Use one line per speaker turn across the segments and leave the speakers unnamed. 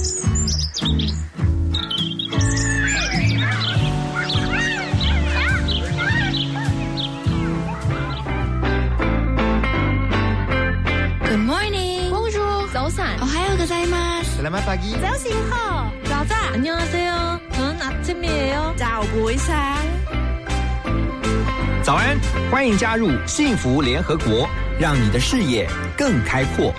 Good morning.
Bonjour. 早安。
哦，还有个在吗？
Selamat pagi.
早醒好。早早。
안녕하세요. 저는 아침이에요.
早不上。
早安，欢迎加入幸福联合国，让你的视野更开阔。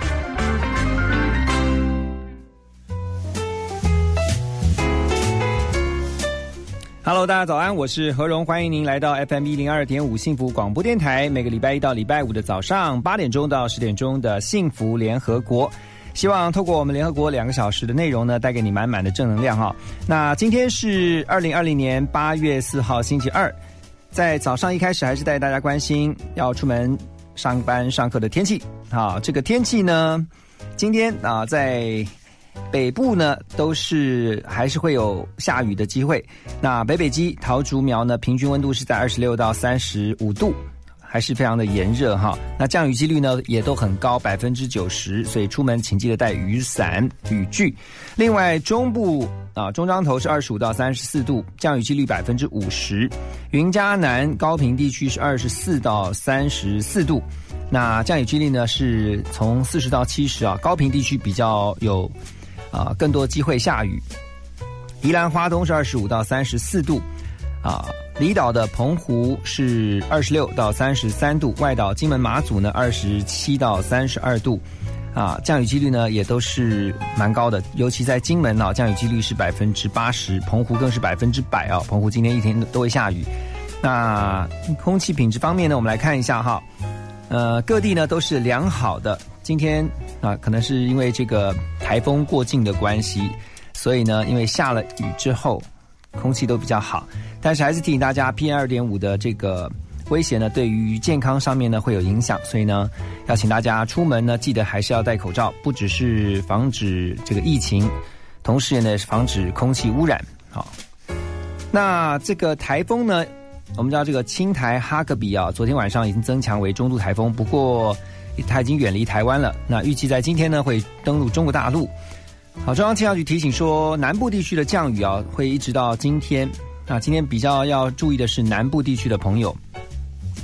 Hello，大家早安，我是何荣，欢迎您来到 FM 一零二点五幸福广播电台，每个礼拜一到礼拜五的早上八点钟到十点钟的幸福联合国。希望透过我们联合国两个小时的内容呢，带给你满满的正能量哈。那今天是二零二零年八月四号星期二，在早上一开始还是带大家关心要出门上班上课的天气。好，这个天气呢，今天啊在。北部呢都是还是会有下雨的机会。那北北基桃竹苗呢，平均温度是在二十六到三十五度，还是非常的炎热哈。那降雨几率呢也都很高，百分之九十，所以出门请记得带雨伞、雨具。另外中部啊，中彰头是二十五到三十四度，降雨几率百分之五十。云嘉南高平地区是二十四到三十四度，那降雨几率呢是从四十到七十啊，高平地区比较有。啊，更多机会下雨。宜兰花东是二十五到三十四度，啊，离岛的澎湖是二十六到三十三度，外岛金门马祖呢二十七到三十二度，啊，降雨几率呢也都是蛮高的，尤其在金门啊，降雨几率是百分之八十，澎湖更是百分之百啊，澎湖今天一天都会下雨。那空气品质方面呢，我们来看一下哈，呃，各地呢都是良好的。今天啊，可能是因为这个台风过境的关系，所以呢，因为下了雨之后，空气都比较好。但是还是提醒大家，PM 二点五的这个威胁呢，对于健康上面呢会有影响，所以呢，要请大家出门呢，记得还是要戴口罩，不只是防止这个疫情，同时呢，防止空气污染。好，那这个台风呢，我们知道这个青台哈格比啊，昨天晚上已经增强为中度台风，不过。它已经远离台湾了。那预计在今天呢，会登陆中国大陆。好，中央气象局提醒说，南部地区的降雨啊，会一直到今天。那今天比较要注意的是，南部地区的朋友，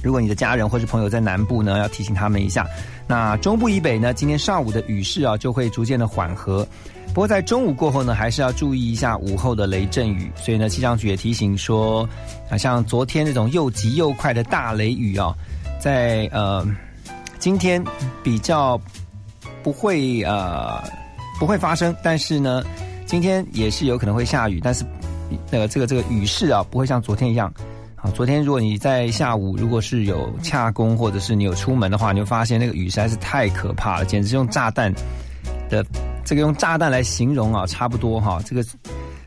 如果你的家人或是朋友在南部呢，要提醒他们一下。那中部以北呢，今天上午的雨势啊，就会逐渐的缓和。不过在中午过后呢，还是要注意一下午后的雷阵雨。所以呢，气象局也提醒说，啊，像昨天那种又急又快的大雷雨啊，在呃。今天比较不会呃不会发生，但是呢，今天也是有可能会下雨，但是呃这个这个雨势啊不会像昨天一样。啊，昨天如果你在下午如果是有洽工或者是你有出门的话，你会发现那个雨实在是太可怕了，简直用炸弹的这个用炸弹来形容啊，差不多哈。这个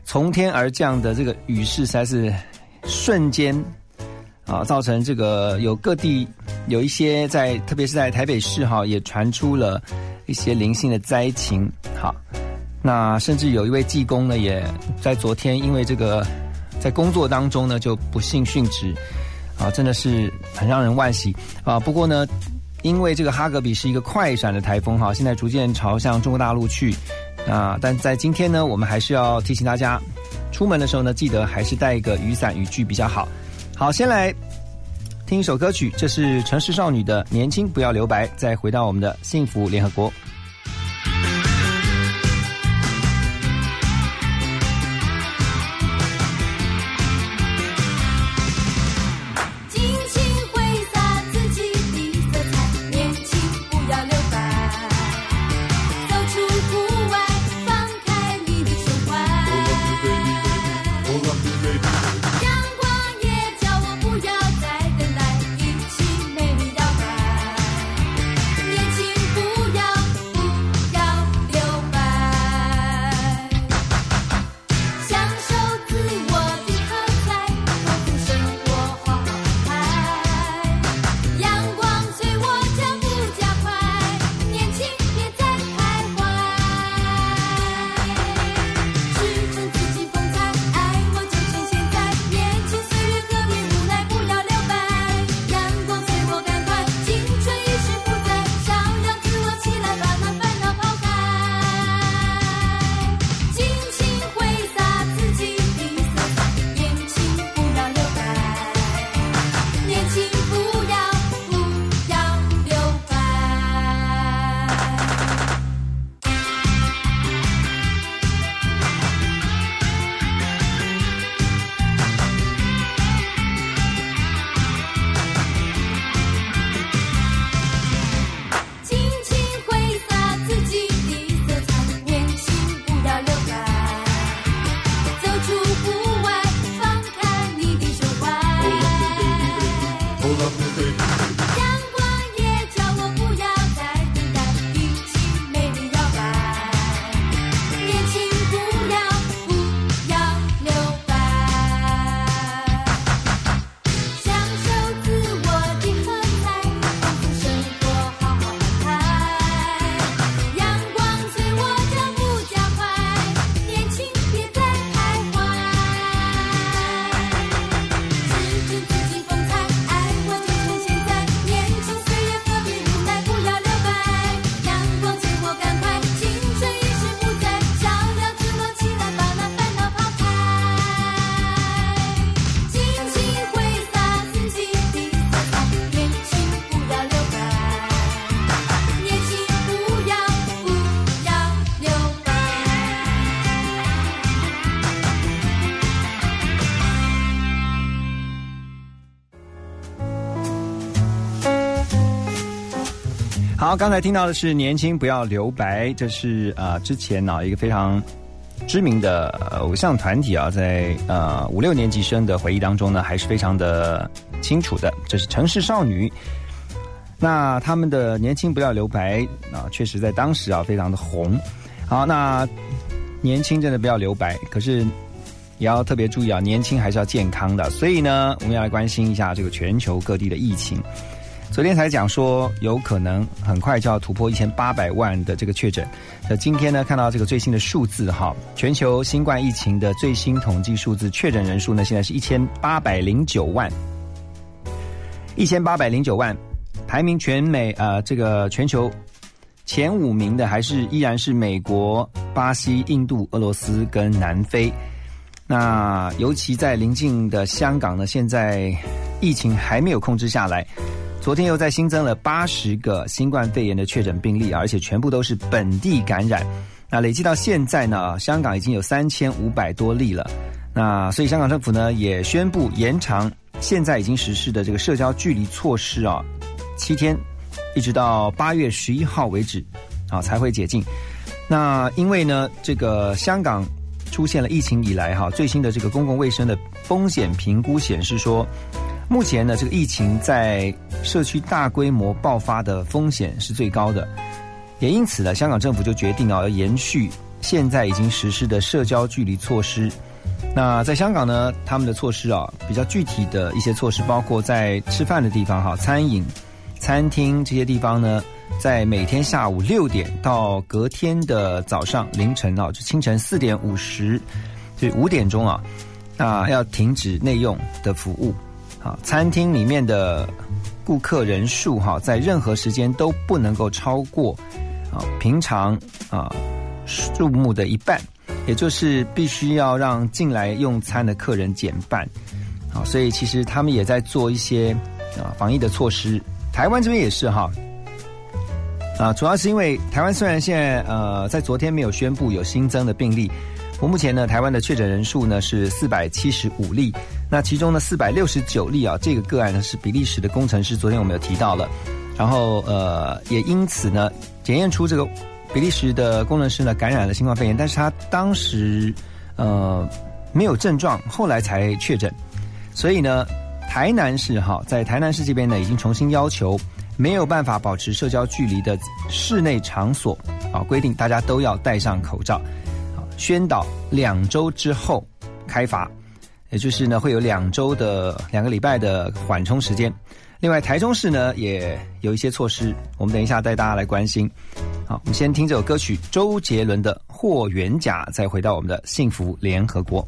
从天而降的这个雨势实在是瞬间。啊，造成这个有各地有一些在，特别是在台北市哈，也传出了一些零星的灾情。好，那甚至有一位技工呢，也在昨天因为这个在工作当中呢就不幸殉职，啊，真的是很让人惋惜啊。不过呢，因为这个哈格比是一个快闪的台风哈，现在逐渐朝向中国大陆去啊，但在今天呢，我们还是要提醒大家，出门的时候呢，记得还是带一个雨伞雨具比较好。好，先来听一首歌曲，这是城市少女的《年轻不要留白》，再回到我们的幸福联合国。刚才听到的是“年轻不要留白”，这是呃之前呢一个非常知名的偶像团体啊，在呃五六年级生的回忆当中呢，还是非常的清楚的。这是城市少女，那他们的“年轻不要留白”啊，确实在当时啊非常的红。好，那年轻真的不要留白，可是也要特别注意啊，年轻还是要健康的。所以呢，我们要来关心一下这个全球各地的疫情。昨天才讲说，有可能很快就要突破一千八百万的这个确诊。那今天呢，看到这个最新的数字哈，全球新冠疫情的最新统计数字，确诊人数呢现在是一千八百零九万，一千八百零九万，排名全美呃这个全球前五名的还是依然是美国、巴西、印度、俄罗斯跟南非。那尤其在临近的香港呢，现在疫情还没有控制下来。昨天又再新增了八十个新冠肺炎的确诊病例，而且全部都是本地感染。那累计到现在呢，香港已经有三千五百多例了。那所以香港政府呢也宣布延长现在已经实施的这个社交距离措施啊，七天，一直到八月十一号为止啊才会解禁。那因为呢，这个香港出现了疫情以来哈最新的这个公共卫生的风险评估显示说。目前呢，这个疫情在社区大规模爆发的风险是最高的，也因此呢，香港政府就决定啊，要延续现在已经实施的社交距离措施。那在香港呢，他们的措施啊，比较具体的一些措施，包括在吃饭的地方哈，餐饮、餐厅这些地方呢，在每天下午六点到隔天的早上凌晨啊，就清晨四点五十，就五点钟啊，啊，要停止内用的服务。啊，餐厅里面的顾客人数哈，在任何时间都不能够超过啊平常啊数目的一半，也就是必须要让进来用餐的客人减半。啊，所以其实他们也在做一些啊防疫的措施。台湾这边也是哈，啊，主要是因为台湾虽然现在呃在昨天没有宣布有新增的病例。我目前呢，台湾的确诊人数呢是四百七十五例，那其中呢四百六十九例啊，这个个案呢是比利时的工程师，昨天我们有提到了，然后呃也因此呢检验出这个比利时的工程师呢感染了新冠肺炎，但是他当时呃没有症状，后来才确诊，所以呢台南市哈在台南市这边呢已经重新要求没有办法保持社交距离的室内场所啊规定大家都要戴上口罩。宣导两周之后开罚，也就是呢会有两周的两个礼拜的缓冲时间。另外，台中市呢也有一些措施，我们等一下带大家来关心。好，我们先听这首歌曲周杰伦的《霍元甲》，再回到我们的幸福联合国。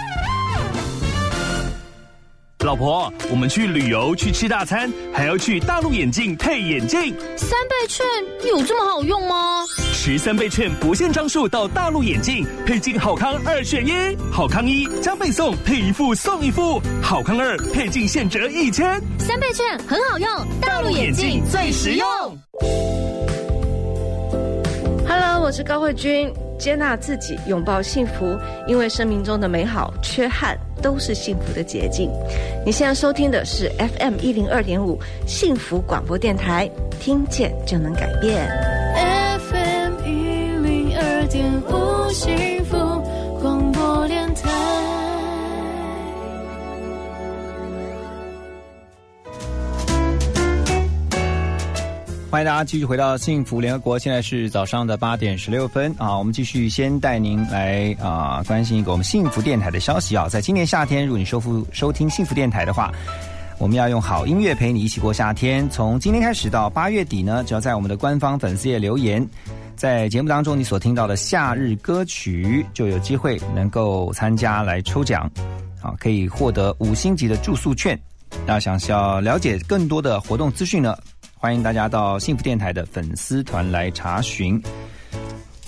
老婆，我们去旅游去吃大餐，还要去大陆眼镜配眼镜。
三倍券有这么好用吗？
持三倍券不限张数到大陆眼镜，配镜好康二选一，好康一加倍送，配一副送一副；好康二配镜现折一千。
三倍券很好用，大陆眼镜最实用。
Hello，我是高慧君。接纳自己，拥抱幸福，因为生命中的美好、缺憾都是幸福的捷径。你现在收听的是 FM 一零二点五幸福广播电台，听见就能改变。
FM 一零二点五
欢迎大家继续回到幸福联合国，现在是早上的八点十六分啊，我们继续先带您来啊关心一个我们幸福电台的消息啊，在今年夏天，如果你收复收听幸福电台的话，我们要用好音乐陪你一起过夏天。从今天开始到八月底呢，只要在我们的官方粉丝页留言，在节目当中你所听到的夏日歌曲，就有机会能够参加来抽奖，啊，可以获得五星级的住宿券。那想要了解更多的活动资讯呢？欢迎大家到幸福电台的粉丝团来查询。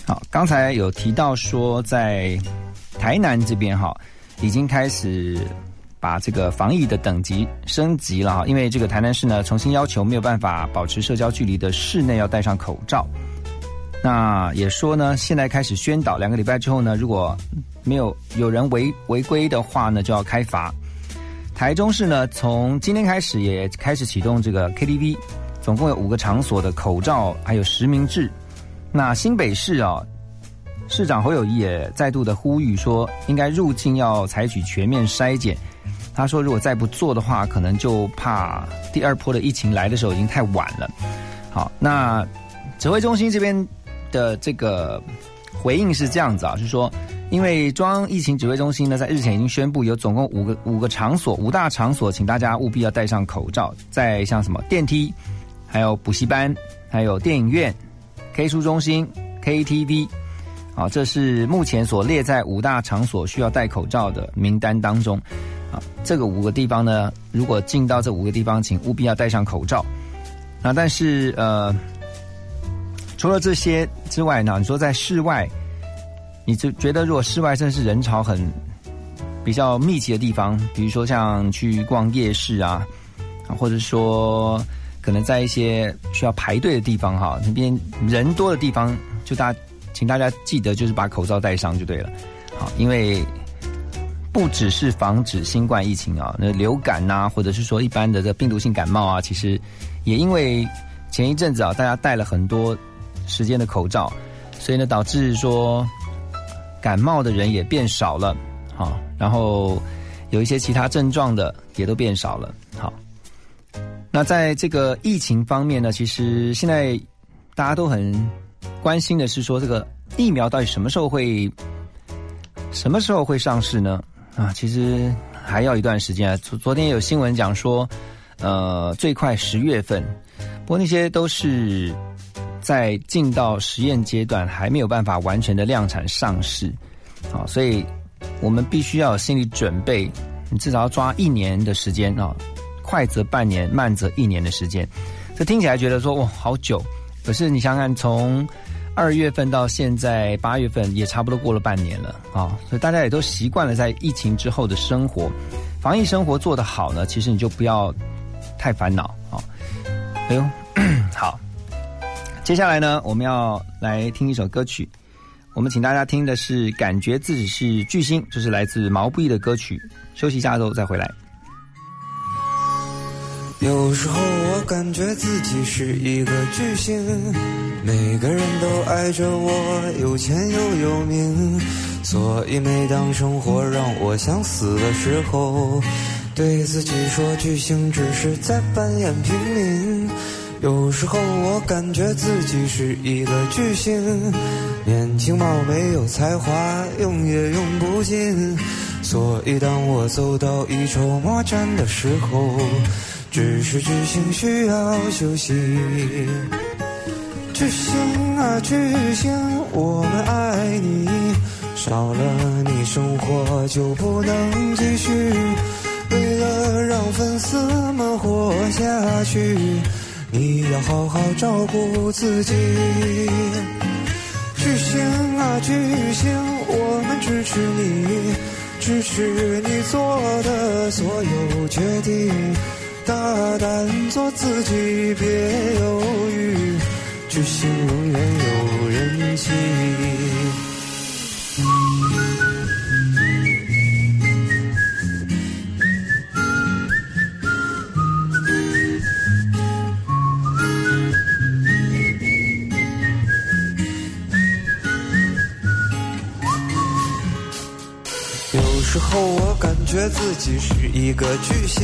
好，刚才有提到说，在台南这边哈，已经开始把这个防疫的等级升级了哈，因为这个台南市呢重新要求没有办法保持社交距离的室内要戴上口罩。那也说呢，现在开始宣导，两个礼拜之后呢，如果没有有人违违规的话呢，就要开罚。台中市呢，从今天开始也开始启动这个 KTV。总共有五个场所的口罩还有实名制，那新北市啊，市长侯友谊也再度的呼吁说，应该入境要采取全面筛检。他说，如果再不做的话，可能就怕第二波的疫情来的时候已经太晚了。好，那指挥中心这边的这个回应是这样子啊，是说，因为中央疫情指挥中心呢，在日前已经宣布，有总共五个五个场所，五大场所，请大家务必要戴上口罩。在像什么电梯，还有补习班，还有电影院、K 书中心、KTV，啊，这是目前所列在五大场所需要戴口罩的名单当中。啊，这个五个地方呢，如果进到这五个地方，请务必要戴上口罩。那但是呃，除了这些之外呢，你说在室外，你就觉得如果室外真是人潮很比较密集的地方，比如说像去逛夜市，啊，或者说可能在一些需要排队的地方哈，那边人多的地方，就大家请大家记得就是把口罩戴上就对了。好，因为。不只是防止新冠疫情啊，那流感呐，或者是说一般的这病毒性感冒啊，其实也因为前一阵子啊，大家戴了很多时间的口罩，所以呢，导致说感冒的人也变少了，好，然后有一些其他症状的也都变少了，好。那在这个疫情方面呢，其实现在大家都很关心的是说，这个疫苗到底什么时候会什么时候会上市呢？啊，其实还要一段时间啊。昨昨天有新闻讲说，呃，最快十月份，不过那些都是在进到实验阶段，还没有办法完全的量产上市。啊，所以我们必须要有心理准备，你至少要抓一年的时间啊，快则半年，慢则一年的时间。这听起来觉得说哇好久，可是你想想看，从二月份到现在八月份也差不多过了半年了啊，所以大家也都习惯了在疫情之后的生活，防疫生活做得好呢，其实你就不要太烦恼啊。哎呦，好，接下来呢，我们要来听一首歌曲，我们请大家听的是《感觉自己是巨星》，这是来自毛不易的歌曲。休息一下之后再回来。
有时候我感觉自己是一个巨星，每个人都爱着我，有钱又有名，所以每当生活让我想死的时候，对自己说巨星只是在扮演平民。有时候我感觉自己是一个巨星，年轻貌美有才华，用也用不尽，所以当我走到一筹莫展的时候。只是巨星需要休息。巨星啊巨星，我们爱你，少了你生活就不能继续。为了让粉丝们活下去，你要好好照顾自己。巨星啊巨星，我们支持你，支持你做的所有决定。大胆做自己，别犹豫，巨星永远有人气。有时候我感觉自己是一个巨星。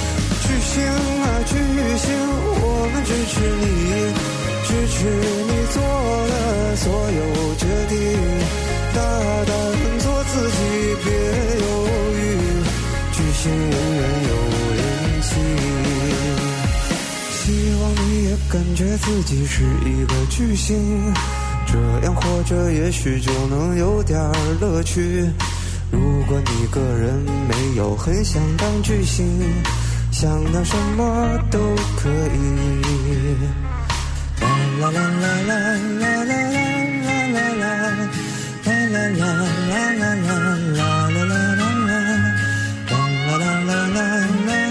巨星啊巨星，我们支持你，支持你做的所有决定，大胆做自己，别犹豫，巨星永远有人气。希望你也感觉自己是一个巨星，这样活着也许就能有点乐趣。如果你个人没有很想当巨星。想当什么都可以。啦啦啦啦啦啦啦啦啦啦，啦啦啦啦啦啦啦啦啦啦啦，啦啦啦啦啦。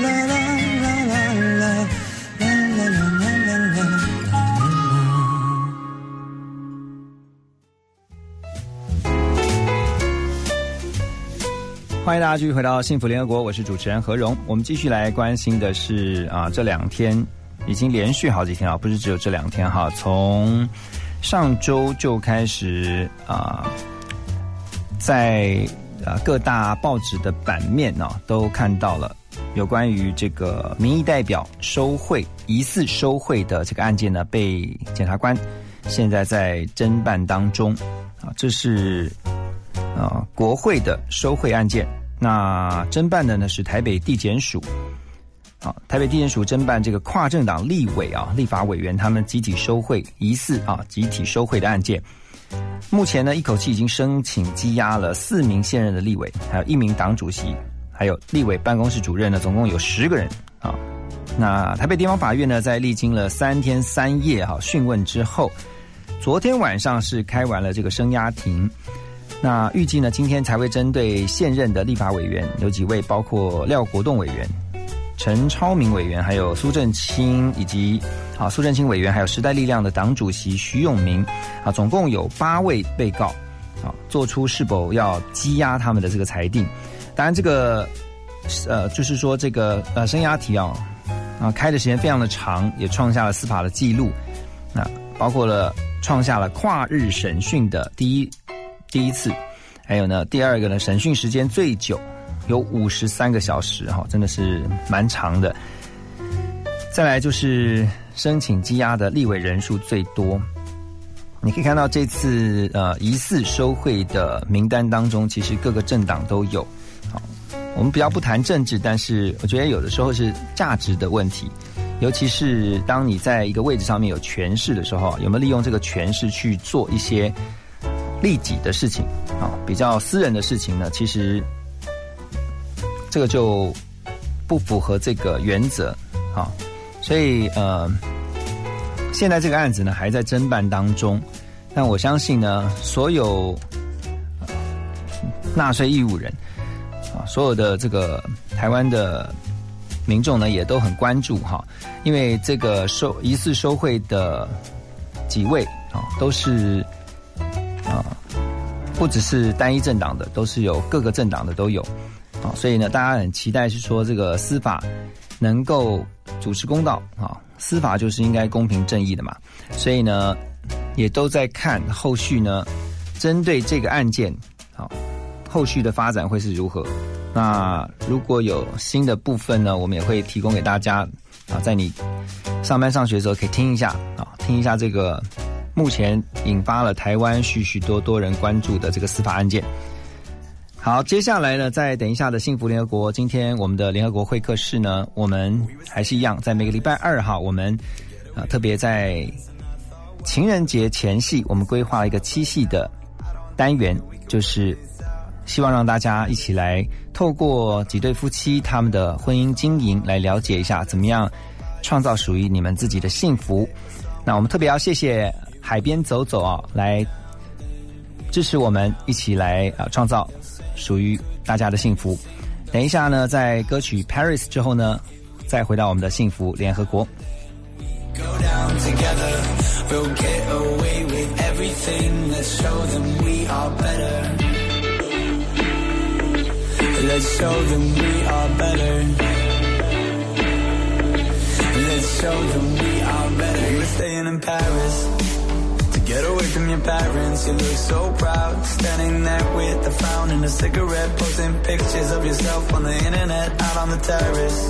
欢迎大家继续回到幸福联合国，我是主持人何荣。我们继续来关心的是啊，这两天已经连续好几天啊，不是只有这两天哈，从上周就开始啊，在啊各大报纸的版面呢、都看到了有关于这个民意代表收贿疑似收贿的这个案件呢，被检察官现在在侦办当中啊，这是。啊，国会的收贿案件，那侦办的呢是台北地检署。啊，台北地检署侦办这个跨政党立委啊、立法委员他们集体收贿疑似啊集体收贿的案件，目前呢一口气已经申请羁押了四名现任的立委，还有一名党主席，还有立委办公室主任呢，总共有十个人啊。那台北地方法院呢，在历经了三天三夜哈、讯问之后，昨天晚上是开完了这个声押庭。那预计呢，今天才会针对现任的立法委员有几位，包括廖国栋委员、陈超明委员，还有苏正清以及啊苏正清委员，还有时代力量的党主席徐永明啊，总共有八位被告啊，做出是否要羁押他们的这个裁定。当然，这个呃，就是说这个呃生涯题啊啊开的时间非常的长，也创下了司法的记录。那包括了创下了跨日审讯的第一。第一次，还有呢，第二个呢，审讯时间最久，有五十三个小时，哈，真的是蛮长的。再来就是申请羁押的立委人数最多，你可以看到这次呃疑似收贿的名单当中，其实各个政党都有。好，我们比较不谈政治，但是我觉得有的时候是价值的问题，尤其是当你在一个位置上面有权势的时候，有没有利用这个权势去做一些。利己的事情啊，比较私人的事情呢，其实这个就不符合这个原则啊，所以呃，现在这个案子呢还在侦办当中，但我相信呢，所有纳税义务人啊，所有的这个台湾的民众呢，也都很关注哈，因为这个收疑似收贿的几位啊，都是。啊，不只是单一政党的，都是有各个政党的都有，啊，所以呢，大家很期待是说这个司法能够主持公道啊，司法就是应该公平正义的嘛，所以呢，也都在看后续呢，针对这个案件，啊，后续的发展会是如何？那如果有新的部分呢，我们也会提供给大家啊，在你上班上学的时候可以听一下啊，听一下这个。目前引发了台湾许许多多人关注的这个司法案件。好，接下来呢，在等一下的幸福联合国，今天我们的联合国会客室呢，我们还是一样，在每个礼拜二哈，我们啊特别在情人节前夕，我们规划了一个七夕的单元，就是希望让大家一起来透过几对夫妻他们的婚姻经营，来了解一下怎么样创造属于你们自己的幸福。那我们特别要谢谢。海边走走啊，来支持我们一起来啊，创造属于大家的幸福。等一下呢，在歌曲《Paris》之后呢，再回到我们的幸福联合国。Get away from your parents, you look so proud. Standing there with a frown and a cigarette, posting pictures of yourself on the internet, out on the terrace.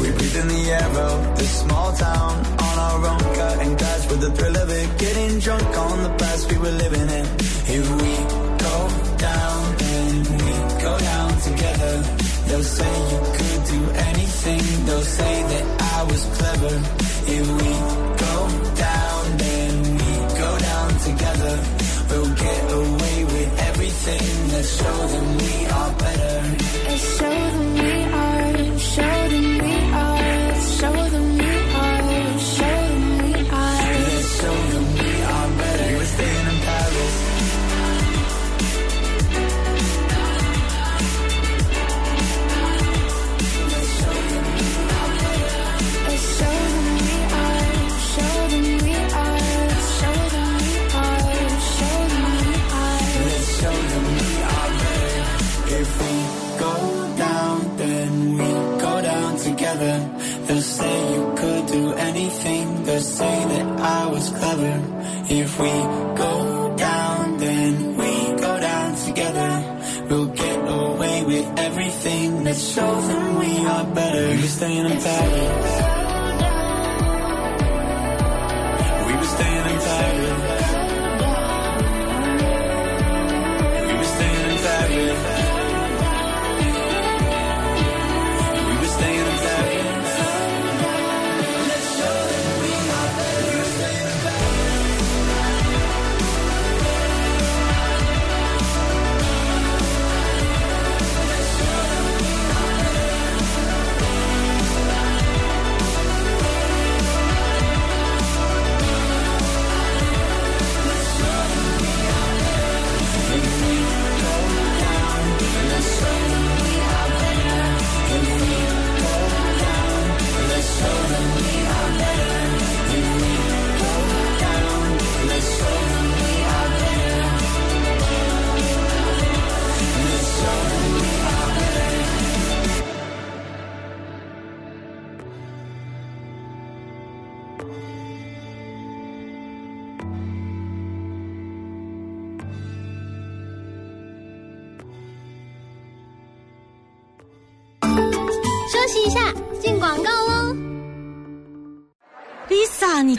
We breathe in the air of this small town, on our own, cutting glass with the thrill of it. Getting drunk on the past we were living in. If we go down, then we go down together. They'll say you could do anything, they'll say that I was clever. If we go together. We'll get away with everything. Let's show them we are better. Let's show them we are. Show them we are. Show them we are. say that I was clever. If we
go down, then we go down together. We'll get away with everything that shows them we are better. You're staying in Paris.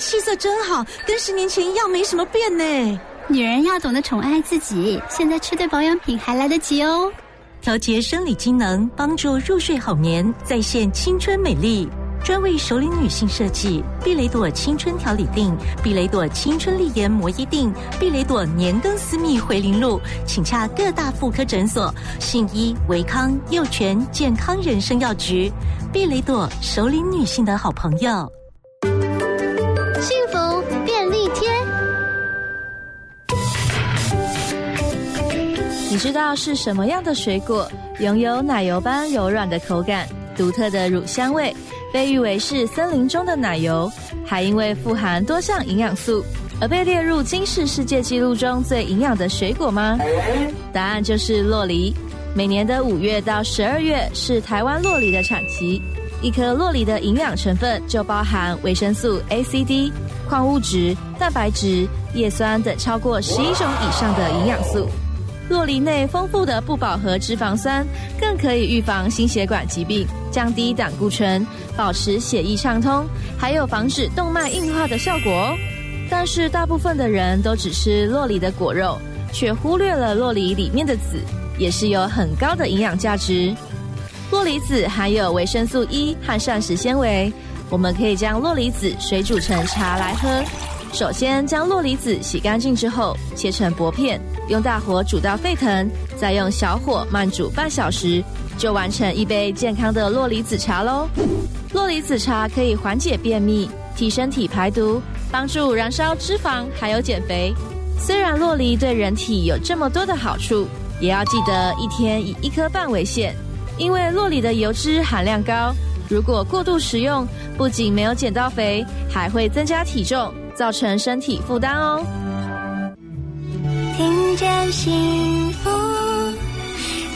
气色真好，跟十年前一样，没什么变呢。
女人要懂得宠爱自己，现在吃对保养品还来得及哦。
调节生理机能，帮助入睡好眠，再现青春美丽。专为熟龄女性设计，碧蕾朵青春调理定、碧蕾朵青春丽颜摩衣定、碧蕾朵年更私密回零露，请洽各大妇科诊所、信医、维康、幼全健康人生药局。碧蕾朵熟龄女性的好朋友。
你知道是什么样的水果拥有奶油般柔软的口感、独特的乳香味，被誉为是森林中的奶油，还因为富含多项营养素而被列入金氏世界纪录中最营养的水果吗？答案就是洛梨。每年的五月到十二月是台湾洛梨的产期，一颗洛梨的营养成分就包含维生素 A、C、D、矿物质、蛋白质、叶酸等超过十一种以上的营养素。洛梨内丰富的不饱和脂肪酸，更可以预防心血管疾病，降低胆固醇，保持血液畅通，还有防止动脉硬化的效果哦。但是大部分的人都只吃洛梨的果肉，却忽略了洛梨里面的籽，也是有很高的营养价值。洛梨籽含有维生素 E 和膳食纤维，我们可以将洛梨籽水煮成茶来喝。首先将洛梨籽洗干净之后，切成薄片，用大火煮到沸腾，再用小火慢煮半小时，就完成一杯健康的洛梨子茶喽。洛梨子茶可以缓解便秘、替身体排毒、帮助燃烧脂肪，还有减肥。虽然洛梨对人体有这么多的好处，也要记得一天以一颗半为限，因为洛梨的油脂含量高，如果过度食用，不仅没有减到肥，还会增加体重。造成身体负担哦。
听见幸福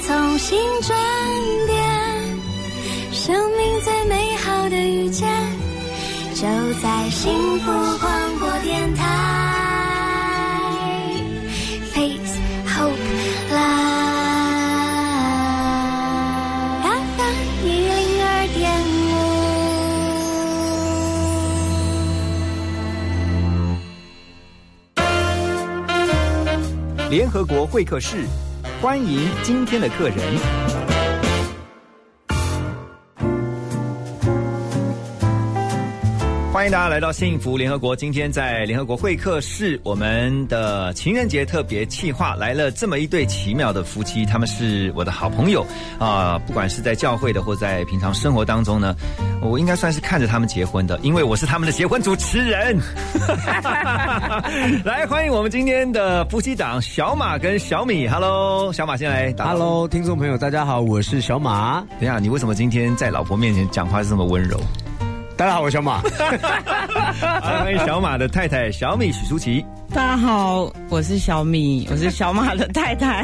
从心转变，生命最美好的遇见，就在幸福广播电台。
联合国会客室，欢迎今天的客人。欢迎大家来到幸福联合国。今天在联合国会客室，我们的情人节特别企划来了这么一对奇妙的夫妻，他们是我的好朋友啊、不管是在教会的或在平常生活当中呢，我应该算是看着他们结婚的，因为我是他们的结婚主持人。来，欢迎我们今天的夫妻档小马跟小米。Hello，小马先来打。
Hello，听众朋友，大家好，我是小马。
等一下，你为什么今天在老婆面前讲话是这么温柔？
大家 好，我小马。
欢迎小马的太太小米许舒淇。
大家好，我是小米，我是小马的太太。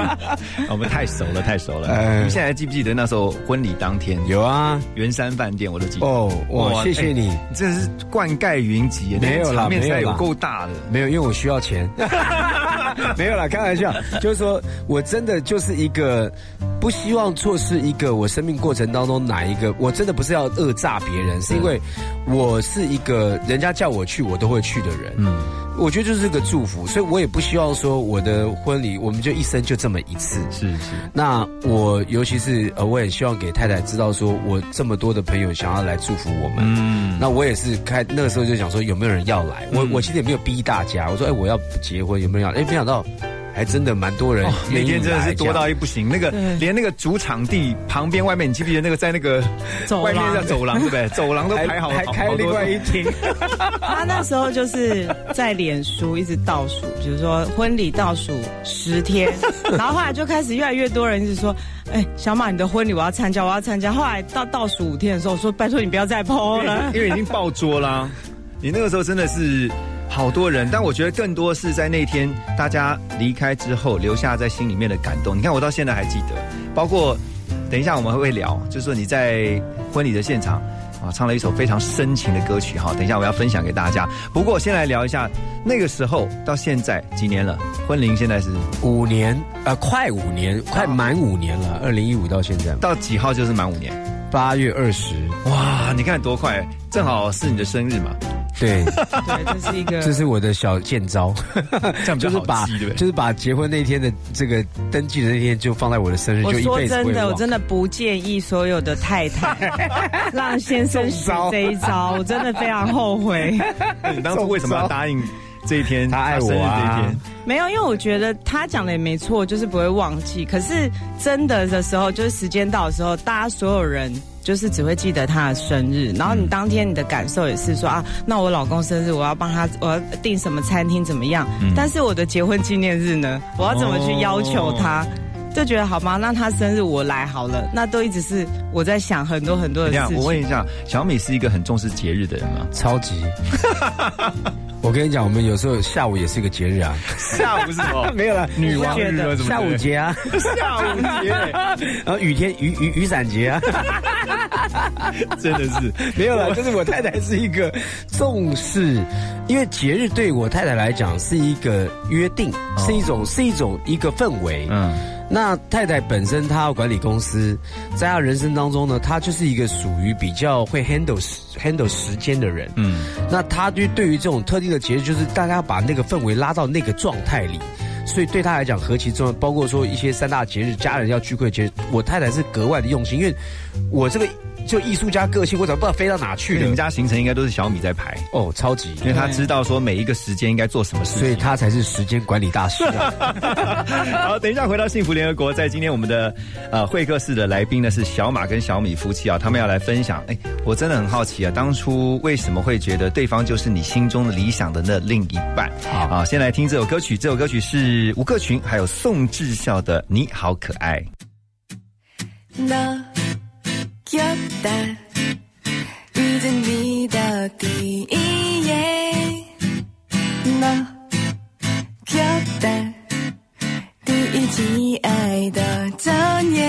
我们太熟了，太熟了。
哎
你现在还记不记得那时候婚礼当天？
有啊，
圆山饭店我都记得。
哦哇谢谢你
哎真的是灌溉云集，
没有啦
场面有
没有
够大的。
没有，因为我需要钱。没有啦，开玩笑，就是说我真的就是一个不希望错失一个我生命过程当中哪一个，我真的不是要恶诈别人，是因为我是一个人家叫我去我都会去的人。嗯。我觉得就是个祝福，所以我也不希望说我的婚礼我们就一生就这么一次。
是是。
那我尤其是呃，我也希望给太太知道，说我这么多的朋友想要来祝福我们。嗯，那我也是开那个时候就想说有没有人要来，我我其实也没有逼大家，我说哎我要结婚有没有人要？哎没想到还真的蛮多人
哦那天真的是多到一不行，那个
对
连那个主场地旁边外面，你记不记得那个在那个
走廊
外面叫走廊对不对？走廊都排好，
还开另外一厅。
他那时候就是在脸书一直倒数，比如说婚礼倒数十天，然后后来就开始越来越多人一直说，哎，小马你的婚礼我要参加，我要参加。后来到倒数五天的时候，我说拜托你不要再 PO 了，
因为已经爆桌啦。你那个时候真的是好多人，但我觉得更多是在那天大家离开之后留下在心里面的感动。你看，我到现在还记得，包括等一下我们会聊，就是说你在婚礼的现场啊，唱了一首非常深情的歌曲哈。等一下我要分享给大家。不过先来聊一下那个时候到现在几年了？婚龄现在是
五年，呃，快五年，快满五年了，二零一五到现在，
到几号就是满五年？
八月二十。
哇，你看多快，正好是你的生日嘛。
对，
对，这是一个，
这是我的小剑招，
这样比较好
就是把
记对对
就是把结婚那天的这个登记的那天就放在我的生日，
我
就一
说真的，我真的不建议所有的太太 让先生使这一招，我真的非常后悔。
你当初为什么要答应这一天？他
爱我啊
这一天。
没有，因为我觉得他讲的也没错，就是不会忘记。可是真的的时候，就是时间到的时候，大家所有人就是只会记得他的生日。然后你当天你的感受也是说啊，那我老公生日，我要帮他，我要订什么餐厅怎么样？
嗯
但是我的结婚纪念日呢，我要怎么去要求他？就觉得好吧，那他生日我来好了。那都一直是我在想很多很多的事情。
我问一下，小米是一个很重视节日的人吗？
超级。我跟你讲，我们有时候下午也是一个节日啊。
下午是什么？
没有了，
女王日啊，什么？
下午节啊，
下午节，
然 后雨天雨雨雨伞节啊，
真的是
没有了。就是我太太是一个重视，因为节日对我太太来讲是一个约定，是一种是一种一个氛围。
嗯，
那太太本身她要管理公司，在她人生当中呢，她就是一个属于比较会 handle 时 handle 时间的人。
嗯，
那她就对于这种特定的节日，就是大家把那个氛围拉到那个状态里。所以对她来讲何其重要，包括说一些三大节日，家人要聚会的节日，我太太是格外的用心，因为我这个就艺术家个性，我怎么不知道飞到哪去了？
你们家行程应该都是小米在排
哦，超级，
因为他知道说每一个时间应该做什么事情，
所以他才是时间管理大师啊。
好，等一下回到幸福联合国，在今天我们的呃会客室的来宾呢是小马跟小米夫妻啊，他们要来分享。哎，我真的很好奇啊，当初为什么会觉得对方就是你心中的理想的那另一半？好啊，先来听这首歌曲，这首歌曲是吴克群还有宋智孝的《你好可爱》。
너 귀엽다 이젠 네 덕이에 너 귀엽다第一季爱的真耶。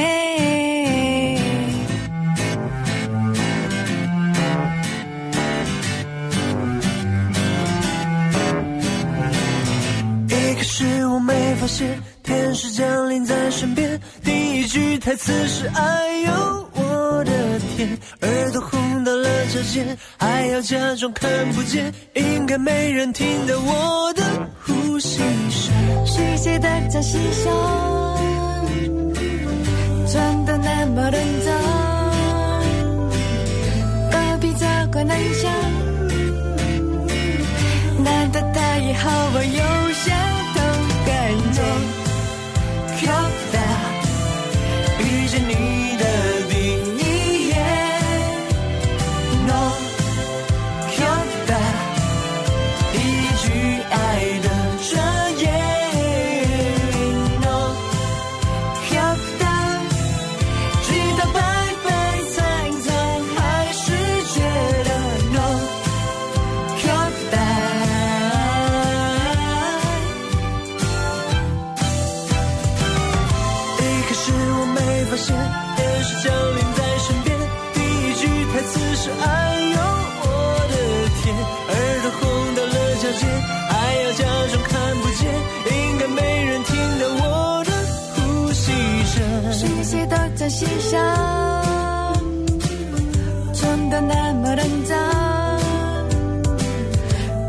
一开始我没发现天使降临在身边，第一句台词是“哎呦 我的天”，耳朵红到了指尖，还要假装看不见，应该没人听到我的呼吸声。
世界的真细小，真的那么认真，隔壁这关难想，难得他也和我有相同感觉。
漂亮，遇见你是
我没发现，电视降临在身边，第一句台词是“哎呦我的天”，耳朵红到了脚尖，还要假装看不见，应该没人听到我的呼吸声。是谁都在心上，穿得那么认真，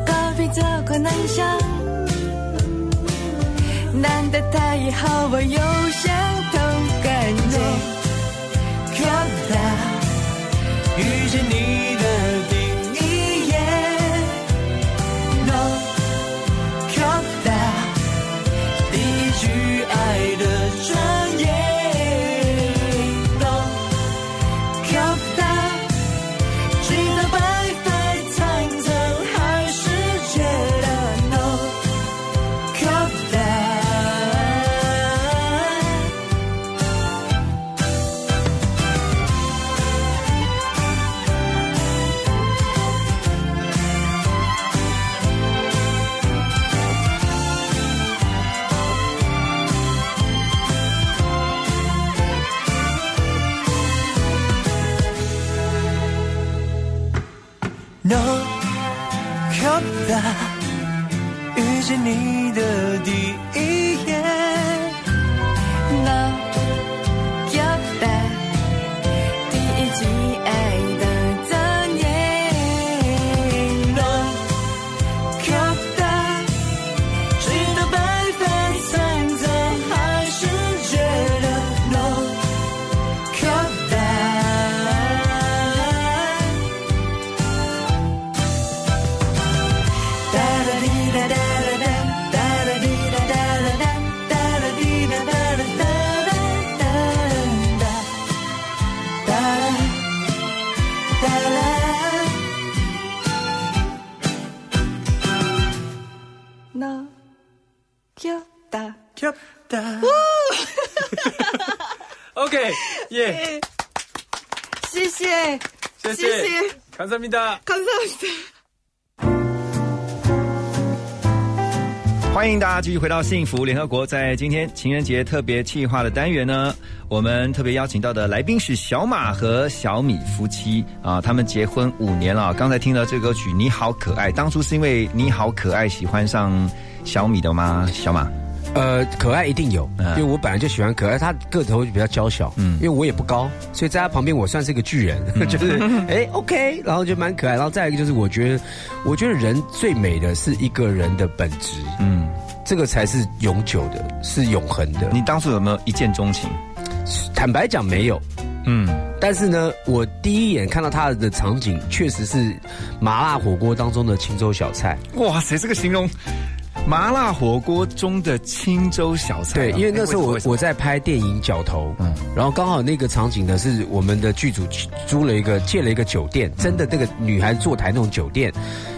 高飞走过难
翔。难得他
也好
我
有相。
감사합니다。
감사합니다。
欢迎大家继续回到幸福联合国。在今天情人节特别企划的单元呢，我们特别邀请到的来宾是小马和小米夫妻啊，他们结婚五年了。刚才听到这个歌曲《你好可爱》，当初是因为你好可爱喜欢上小米的吗？小马，
呃，可爱一定有，因为我本来就喜欢可爱，他个头就比较娇小，嗯，因为我也不高，所以在他旁边我算是个巨人，就是 哎 OK，然后就蛮可爱，然后再一个就是我觉得，我觉得人最美的是一个人的本质，嗯，这个才是永久的，是永恒的。
你当初有没有一见钟情？
坦白讲没有，嗯，但是呢，我第一眼看到他的场景，确实是麻辣火锅当中的青州小菜。
哇塞，这个形容麻辣火锅中的青州小菜啊。
对，因为那时候我我在拍电影《角头》，嗯，然后刚好那个场景呢是我们的剧组租了一个借了一个酒店，真的那个女孩坐台那种酒店，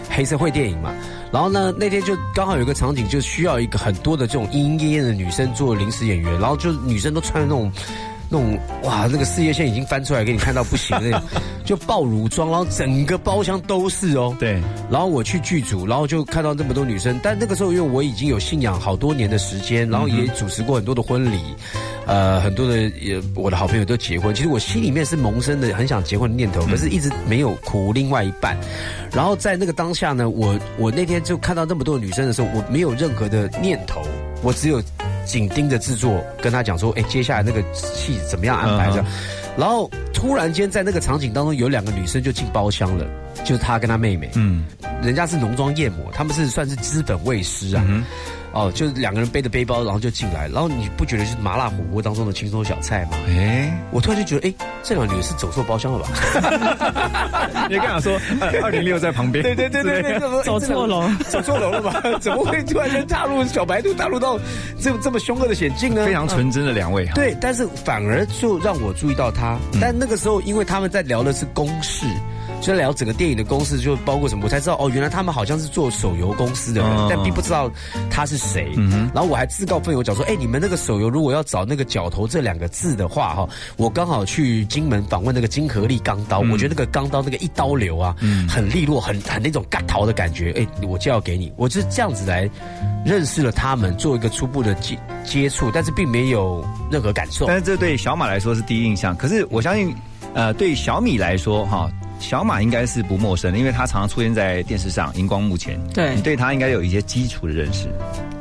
黑社会电影嘛。然后呢，那天就刚好有一个场景，就需要一个很多的这种莺莺燕燕的女生做临时演员，然后就女生都穿的那种。那种哇，那个事业线已经翻出来给你看到不行那种，就爆乳装，然后整个包厢都是哦。
对，
然后我去剧组，然后就看到那么多女生，但那个时候因为我已经有信仰好多年的时间，然后也主持过很多的婚礼，呃，很多的也我的好朋友都结婚，其实我心里面是萌生的很想结婚的念头，可是一直没有苦另外一半。然后在那个当下呢，我我那天就看到那么多的女生的时候，我没有任何的念头，我只有紧盯着制作，跟他讲说，哎，接下来那个戏怎么样安排这样。然后突然间在那个场景当中，有两个女生就进包厢了，就是他跟他妹妹，嗯，人家是浓妆艳抹，他们是算是资本卫师啊。哦，就是两个人背着背包，然后就进来，然后你不觉得是麻辣火锅当中的轻松小菜吗？
哎，
我突然就觉得，哎，这两个女的是走错包厢了吧？
你刚想说二零六在旁边，
对对对对对，
走错楼，
走错楼了吧？怎么会突然间踏入小白兔，踏入到这这么凶恶的险境呢？
非常纯真的两位。
对，但是反而就让我注意到他。但那个时候，因为他们在聊的是公事。就在聊整个电影的公司，就包括什么，我才知道哦，原来他们好像是做手游公司的人，
哦
但并不知道他是谁。然后我还自告奋勇讲说，哎，你们那个手游如果要找那个“角头”这两个字的话，哈，我刚好去金门访问那个金合力钢刀，我觉得那个钢刀那个一刀流啊，很利落，很很那种嘎桃的感觉，哎，我就要给你，我就是这样子来认识了他们，做一个初步的接接触，但是并没有任何感受。
但是这对小马来说是第一印象，可是我相信，呃，对小米来说，哈。小马应该是不陌生的，因为他常常出现在电视上、荧光幕前。
对
你对他应该有一些基础的认识。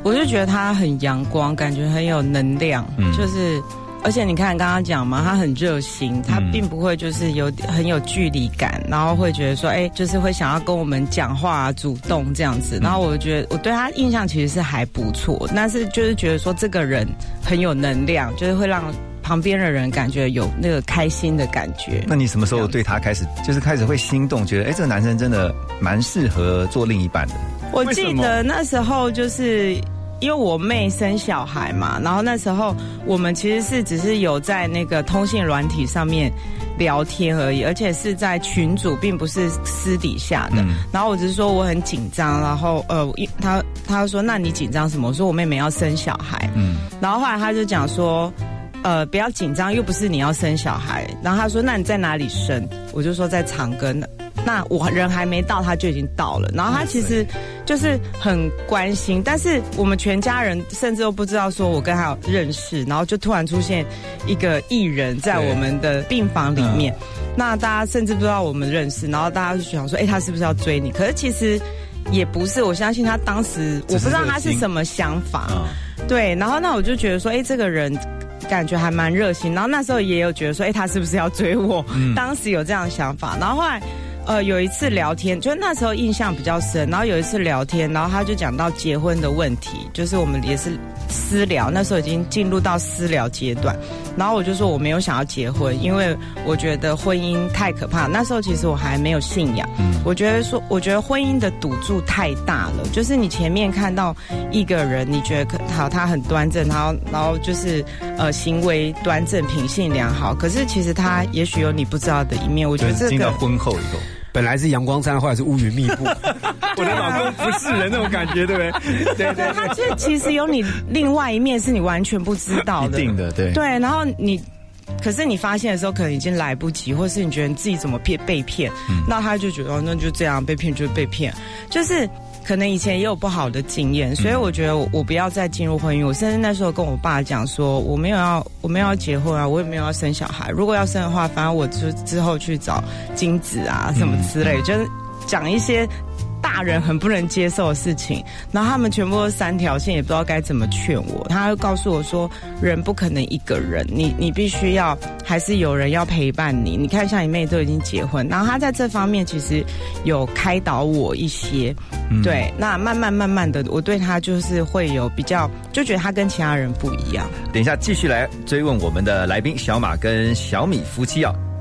我就觉得他很阳光，感觉很有能量，
嗯
就是而且你看刚刚讲嘛，他很热心，他并不会就是有很有距离感，然后会觉得说，哎，就是会想要跟我们讲话、主动这样子。然后我觉得我对他印象其实是还不错，但是就是觉得说这个人很有能量，就是会让旁边的人感觉有那个开心的感觉。
那你什么时候对他开始就是开始会心动，觉得哎，这个男生真的蛮适合做另一半的？
我记得那时候就是。因为我妹生小孩嘛，然后那时候我们其实是只是有在那个通信软体上面聊天而已，而且是在群组，并不是私底下的。然后我只是说我很紧张，然后呃，他他说那你紧张什么？我说我妹妹要生小孩，嗯，然后后来他就讲说，呃，不要紧张，又不是你要生小孩。然后他说那你在哪里生？我就说在长庚。那我人还没到，他就已经到了。然后他其实就是很关心，但是我们全家人甚至都不知道说我跟他有认识，然后就突然出现一个艺人在我们的病房里面。那大家甚至不知道我们认识，然后大家就想说，哎，他是不是要追你？可是其实也不是，我相信他当时我不知道他是什么想法。对，然后那我就觉得说，哎，这个人感觉还蛮热心。然后那时候也有觉得说，哎，他是不是要追我？当时有这样的想法。然后后来。呃，有一次聊天，就那时候印象比较深。然后有一次聊天，然后他就讲到结婚的问题，就是我们也是私聊，那时候已经进入到私聊阶段。然后我就说我没有想要结婚，因为我觉得婚姻太可怕。那时候其实我还没有信仰，我觉得说，我觉得婚姻的赌注太大了。就是你前面看到一个人，你觉得可好，他很端正，然后然后就是呃行为端正、品性良好，可是其实他也许有你不知道的一面。我觉得这个
婚后以后。
本来是阳光灿烂，后来是乌云密布。
我的老公不是人那种感觉，对不对？
对对，他就其实有你另外一面是你完全不知道
的，一定的，对。
对，然后你，可是你发现的时候，可能已经来不及，或是你觉得你自己怎么骗被骗，那他就觉得那就这样被骗就是被骗，就是。可能以前也有不好的经验，所以我觉得我不要再进入婚姻。我甚至那时候跟我爸讲说，我没有要，我没有要结婚啊，我也没有要生小孩。如果要生的话，反正我之之后去找精子啊什么之类，就是讲一些。大人很不能接受的事情，然后他们全部都三条线，也不知道该怎么劝我。他会告诉我说，人不可能一个人，你你必须要还是有人要陪伴你。你看，像你妹都已经结婚，然后他在这方面其实有开导我一些。对，那慢慢慢慢的，我对他就是会有比较，就觉得他跟其他人不一样。
等一下继续来追问我们的来宾小马跟小米夫妻啊。
很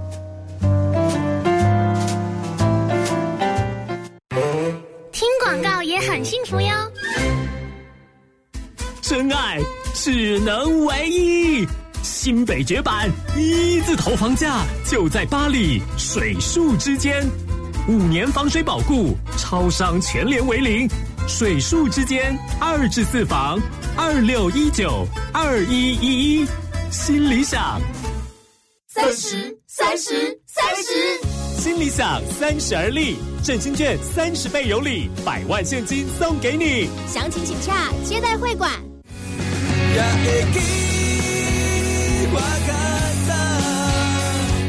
只能唯一，新北绝版一字头房价就在巴黎水树之间，五年防水保固，超商全联为零，水树之间二至四房二六一九二一一一，新理想
三十三十三十，
新理想三十而立。振兴券三十倍有礼，百万现金送给你。
详情请洽接待会馆。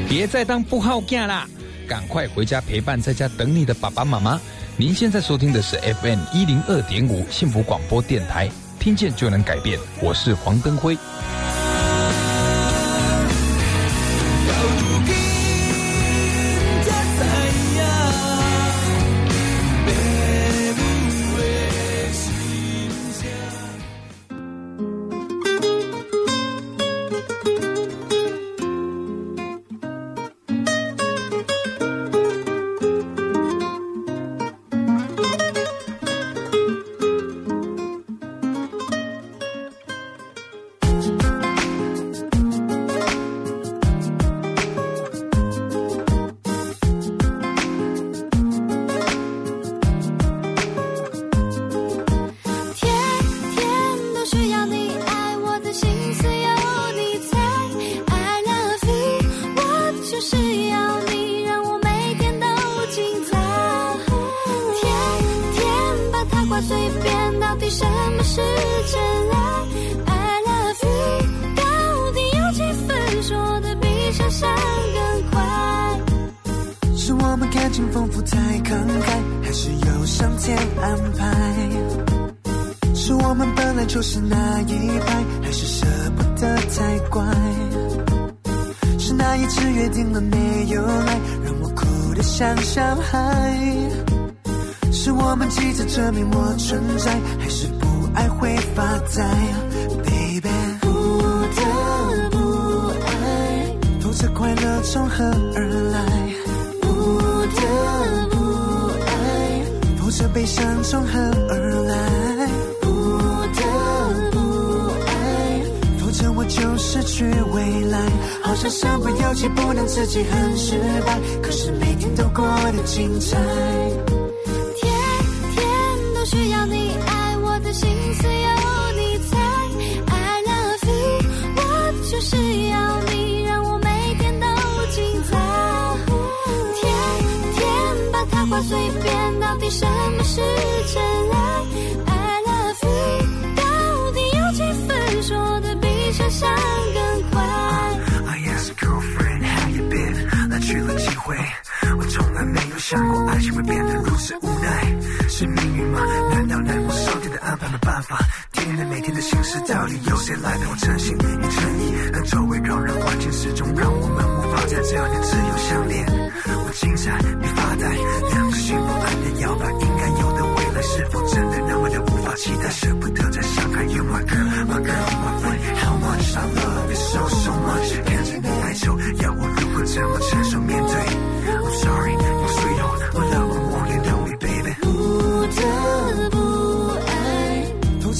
别再当不好干啦，赶快回家陪伴在家等你的爸爸妈妈。您现在收听的是 FM 一零二点五幸福广播电台，听见就能改变。我是黄登辉。
天
把它挂嘴边，到底什么是真爱？I love you，到底有几分说的比想象更快
？i ask girlfriend how you been，来去了几回，想过爱情会变得如此无奈，是命运吗？难道难过上天的安排没办法？天天每天的心事，到底由谁来陪我真心与诚意？但周围扰人环境始终让我们无法在这里自由相恋。我精彩，你发呆，两个心不安的摇摆，应该有的未来是否真的那么的无法期待？舍不得再伤害，You my girl, my girl, my friend, how much I love you so so much。看着你哀愁，要我如何怎么承受面对？I'm sorry,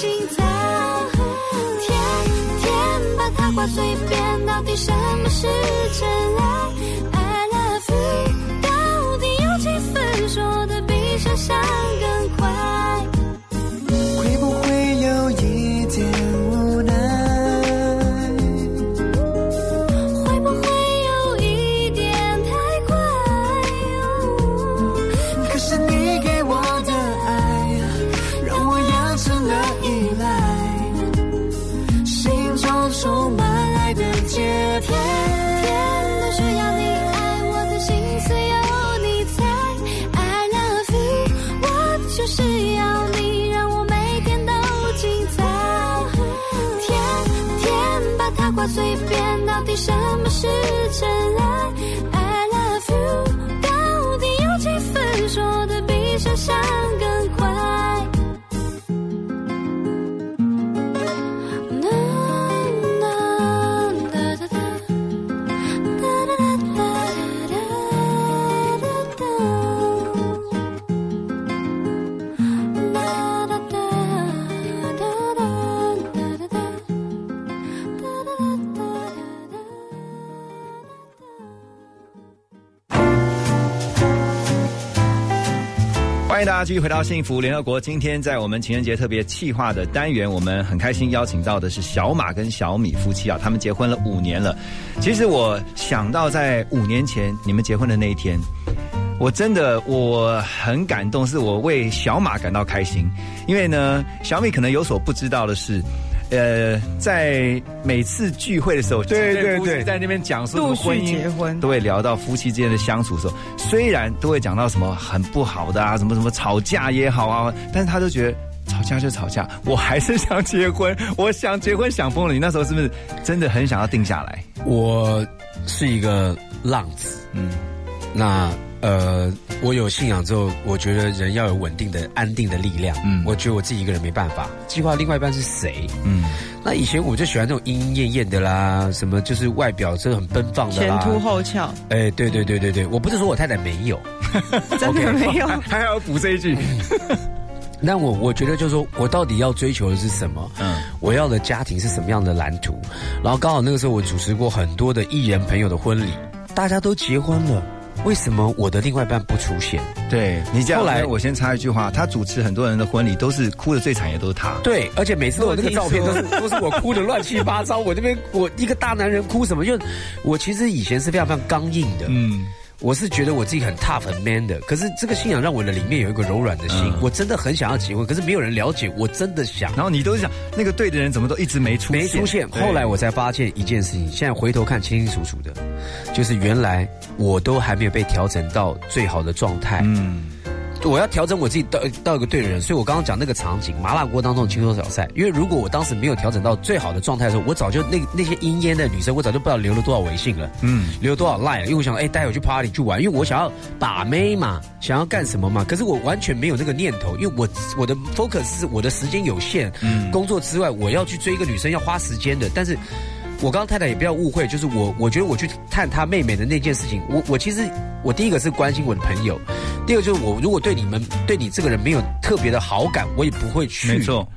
心跳。
天天把它挂嘴边，到底什么是真爱？I love you，到底有几分说的比想象更快？
欢迎大家继续回到幸福联合国。今天在我们情人节特别企划的单元，我们很开心邀请到的是小马跟小米夫妻啊，他们结婚了五年了。其实我想到在五年前你们结婚的那一天，我真的我很感动，是我为小马感到开心，因为呢，小米可能有所不知道的是。呃，在每次聚会的时候，
对
对
对对
在那边讲说
陆续
婚姻
结婚
都会聊到夫妻之间的相处的时候，虽然都会讲到什么很不好的啊，什么什么吵架也好啊，但是他都觉得吵架就吵架，我还是想结婚，我想结婚想疯了。你那时候是不是真的很想要定下来？
我是一个浪子，
嗯，
那呃，我有信仰之后，我觉得人要有稳定的、安定的力量。嗯，我觉得我自己一个人没办法。计划另外一半是谁？
嗯，
那以前我就喜欢那种莺莺燕燕的啦，什么就是外表真的很奔放的啦，
前凸后翘。
哎，对对对对对，我不是说我太太没有，
真的没有，
还要补这一句。
那我我觉得就是说我到底要追求的是什么？嗯，我要的家庭是什么样的蓝图？然后刚好那个时候我主持过很多的艺人朋友的婚礼，大家都结婚了，为什么我的另外一半不出现？
对你这样，
后来
我先插一句话，他主持很多人的婚礼，都是哭的最惨，也都是他。
对，而且每次都有那个照片，都是都是我哭的乱七八糟。我这边我一个大男人哭什么？就我其实以前是非常非常刚硬的，
嗯，
我是觉得我自己很 tough 很 man 的。可是这个信仰让我的里面有一个柔软的心，
嗯
我真的很想要结婚，可是没有人了解，我真的想。
然后你都是想那个对的人怎么都一直没出现，
没出现。后来我才发现一件事情，现在回头看清清楚楚的，就是原来我都还没有被调整到最好的状态。
嗯。
我要调整我自己到到一个对的人，所以我刚刚讲那个场景，麻辣锅当中的轻松小赛。因为如果我当时没有调整到最好的状态的时候，我早就那那些阴烟的女生，我早就不知道留了多少微信了，
嗯，
留了多少 line 了。因为我想，哎，待会去 party 去玩，因为我想要把妹嘛，想要干什么嘛。可是我完全没有那个念头，因为我我的 focus 是我的时间有限，
嗯
工作之外我要去追一个女生要花时间的，但是。我刚刚太太也不要误会，就是我，我觉得我去探她妹妹的那件事情，我我其实我第一个是关心我的朋友，第二个就是我如果对你们对你这个人没有特别的好感，我也不会去。
没错，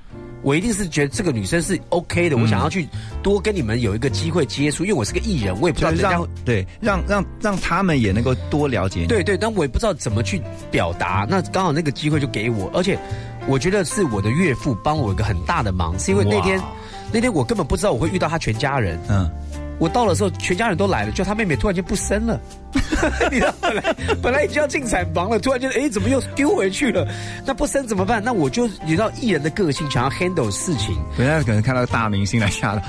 我一定是觉得这个女生是 OK 的，我想要去多跟你们有一个机会接触，因为我是个艺人，我也不知道
让对让让让他们也能够多了解你。
对对，但我也不知道怎么去表达。那刚好那个机会就给我，而且我觉得是我的岳父帮我一个很大的忙，是因为那天
哇
那天我根本不知道我会遇到他全家人。
嗯，
我到的时候，全家人都来了，就他妹妹突然间不生了。你知道，本来本来已经要进产房了，突然间哎，怎么又丢回去了？那不生怎么办？那我就你知道艺人的个性，想要 handle 事情。
人家可能看到大明星来吓到，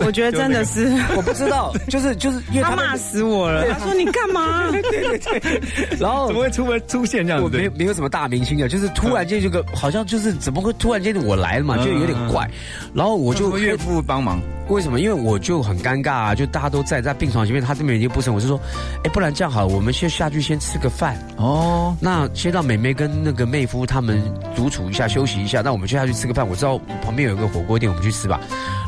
我觉得真的是，
我不知道，就是就是因为他
他骂死我了。
对
他说你干嘛？
对对对，然后
怎么会出出现这样子？
我没有没有什么大明星的，就是突然间这个好像就是怎么会突然间我来了嘛，就有点怪。然后我就
岳父帮忙，
为什么？因为我就很尴尬啊，就大家都在在病床前面，他这边已经不成，我就说，哎，不然这样好了，我们先下去先吃个饭
哦。
那先让妹妹跟那个妹夫他们独处一下，休息一下。那我们就下去吃个饭。我知道旁边有一个火锅店，我们去吃吧。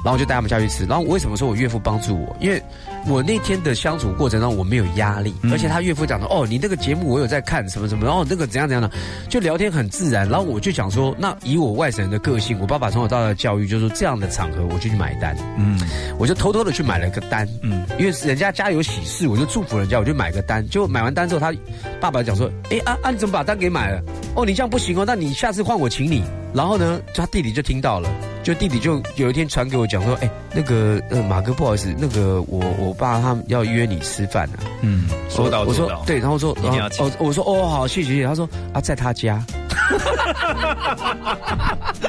然后就带他们下去吃。然后为什么说我岳父帮助我？因为我那天的相处过程中我没有压力，而且他岳父讲说，哦，你那个节目我有在看什么什么，然后那个怎样怎样的，就聊天很自然。然后我就讲说，那以我外省人的个性，我爸爸从小到大的教育就是，这样的场合我就去买单。
嗯，
我就偷偷的去买了个单，嗯，因为人家家有喜事，我就祝福人家，我就买个单。结果买完单之后，他爸爸讲说：“哎啊啊，你怎么把单给买了？哦，你这样不行哦，那你下次换我请你。”然后呢，他弟弟就听到了，就弟弟就有一天传给我讲说：“哎，那个呃马哥，不好意思，那个我我爸他们要约你吃饭啊、
嗯，说到
我说对，然后说
一定要请
哦，我说哦好，谢谢谢谢。他说啊，在他家。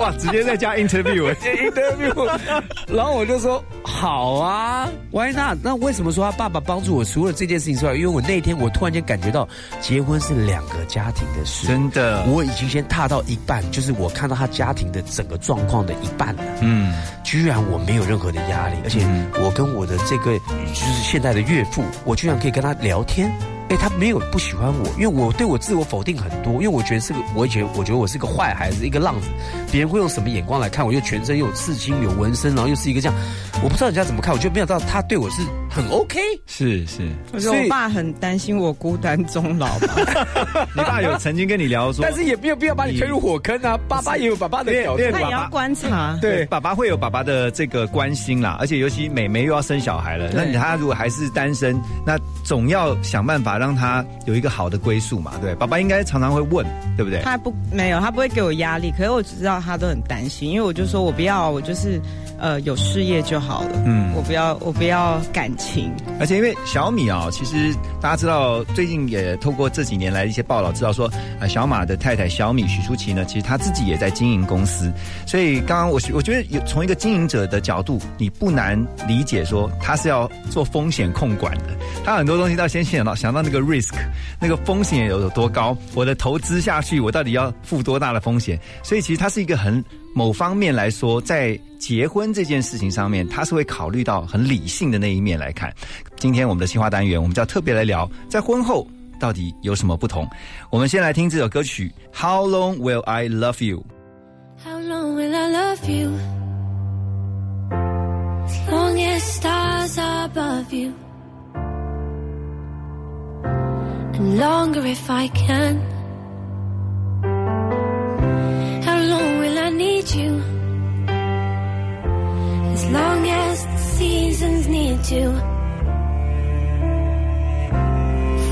哇，直接在家 interview 接
interview，然后我就说好啊，Why not？那为什么说他爸爸帮助我？除了这件事情之外，因为我那天我突然间感觉到结婚是两个家庭的事，
真的，
我已经先踏到一半，就是我看到他家庭的整个状况的一半了。
嗯，
居然我没有任何的压力，而且我跟我的这个就是现在的岳父，我居然可以跟他聊天。哎，他没有不喜欢我，因为我对我自我否定很多，因为我觉得是个，我以前我觉得我是个坏孩子，一个浪子，别人会用什么眼光来看我？又全身又有刺青，有纹身，然后又是一个这样，我不知道人家怎么看，我就没想到他对我是很 OK。
是是，
我觉得我爸很担心我孤单终老吧。
你爸有曾经跟你聊说，
但是也没有必要把你推入火坑啊，爸爸也有爸爸的角度，
他也要观察。
对，爸爸会有爸爸的这个关心啦，而且尤其美眉又要生小孩了，那你他如果还是单身，那总要想办法让他有一个好的归宿嘛，对，爸爸应该常常会问，对不对？
他不没有，他不会给我压力，可是我只知道他都很担心，因为我就说我不要，我就是呃有事业就好了，嗯，我不要我不要感情，
而且因为小米啊、其实大家知道，最近也透过这几年来的一些报道，知道说，呃，小马的太太小米许淑琪呢，其实她自己也在经营公司，所以刚刚我我觉得有从一个经营者的角度，你不难理解说，他是要做风险控管的，他很多东西都要先想到想到那个 risk，那个风险有有多高，我的投资下去，我到底要付多大的风险，所以其实他是一个很某方面来说，在结婚这件事情上面，他是会考虑到很理性的那一面来看。今天我们的计划单元，我们就要特别来聊，在婚后到底有什么不同。我们先来听这首歌曲《How Long Will I Love You》。
How long will I love you? Long as stars are above you. And longer if I can. need you. As long as the seasons need to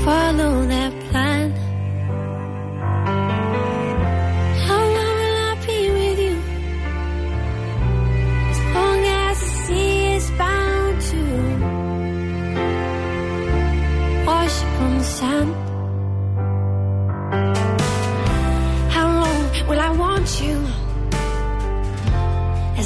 follow that plan. How long will I be with you? As long as the sea is bound to wash upon the sand. you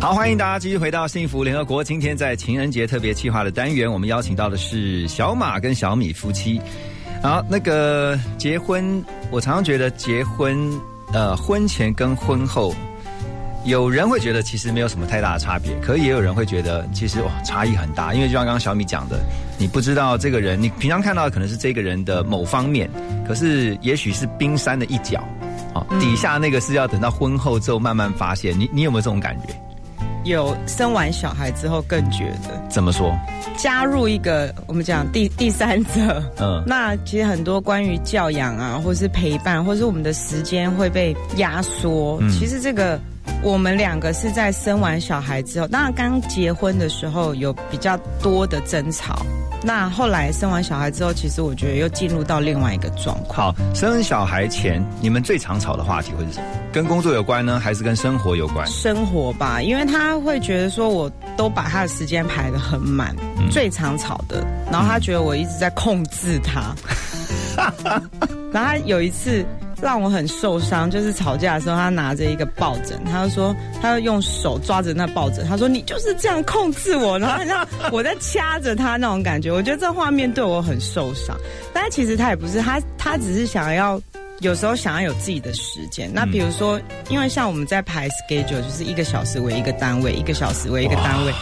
好，欢迎大家继续回到幸福联合国。今天在情人节特别企划的单元，我们邀请到的是小马跟小米夫妻。好，那个结婚，我常常觉得结婚，呃，婚前跟婚后，有人会觉得其实没有什么太大的差别，可也有人会觉得其实哇差异很大。因为就像刚刚小米讲的，你不知道这个人，你平常看到的可能是这个人的某方面，可是也许是冰山的一角，哦，底下那个是要等到婚后之后慢慢发现。你你有没有这种感觉？
有生完小孩之后更觉得
怎么说？
加入一个我们讲第第三者，
嗯
那其实很多关于教养啊，或是陪伴，或是我们的时间会被压缩。
嗯
其实这个我们两个是在生完小孩之后，当然刚结婚的时候有比较多的争吵，那后来生完小孩之后，其实我觉得又进入到另外一个状况。
好，生小孩前你们最常吵的话题会是什么？跟工作有关呢，还是跟生活有关？
生活吧，因为他会觉得说我都把他的时间排得很满，
嗯
最常吵的，然后他觉得我一直在控制他，然后他有一次让我很受伤，就是吵架的时候，他拿着一个抱枕，他就说他就用手抓着那抱枕，他说你就是这样控制我，然后好像我在掐着他那种感觉，我觉得这画面对我很受伤，但其实他也不是，他他只是想要。有时候想要有自己的时间，那比如说，因为像我们在排 schedule，就是一个小时为一个单位，一个小时为一个单位，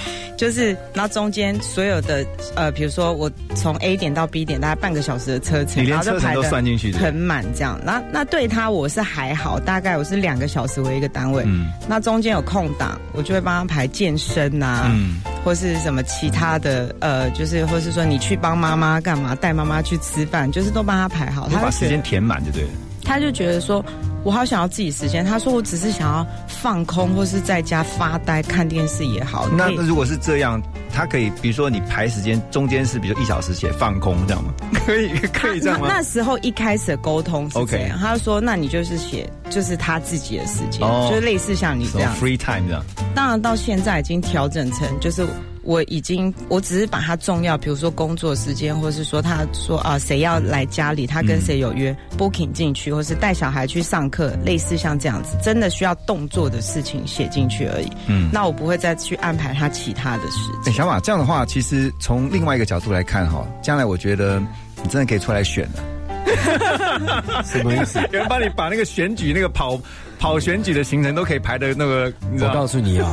就是然后中间所有的呃，比如说我从 A 点到 B 点，大概半个小时的车程，
你连车程都算进去
很满这样。那那对他我是还好，大概我是两个小时为一个单位，
嗯
那中间有空档，我就会帮他排健身呐、
嗯
或是什么其他的呃，就是或是说你去帮妈妈干嘛，带妈妈去吃饭，就是都帮他排好。
你把
他就觉得
时间填满就对了。
他就觉得说，我好想要自己时间。他说我只是想要放空，或是在家发呆看电视也好。
那那如果是这样，他可以比如说你排时间中间是比如一小时写放空这样吗？可以可以这样吗
那？那时候一开始的沟通是这
OK
样他就说，那你就是写就是他自己的时间，
哦
就是类似像你这样
free time 这样？
当然到现在已经调整成，就是我已经我只是把它重要，比如说工作时间，或是说他说啊谁要来家里，他跟谁有约、booking 进去，或是带小孩去上课，类似像这样子，真的需要动作的事情写进去而已。
嗯
那我不会再去安排他其他的事
哎，小马这样的话，其实从另外一个角度来看哈，将来我觉得你真的可以出来选了。
什么意思？
有人帮你把那个选举那个跑跑选举的行程都可以排的那个，
我？告诉你啊，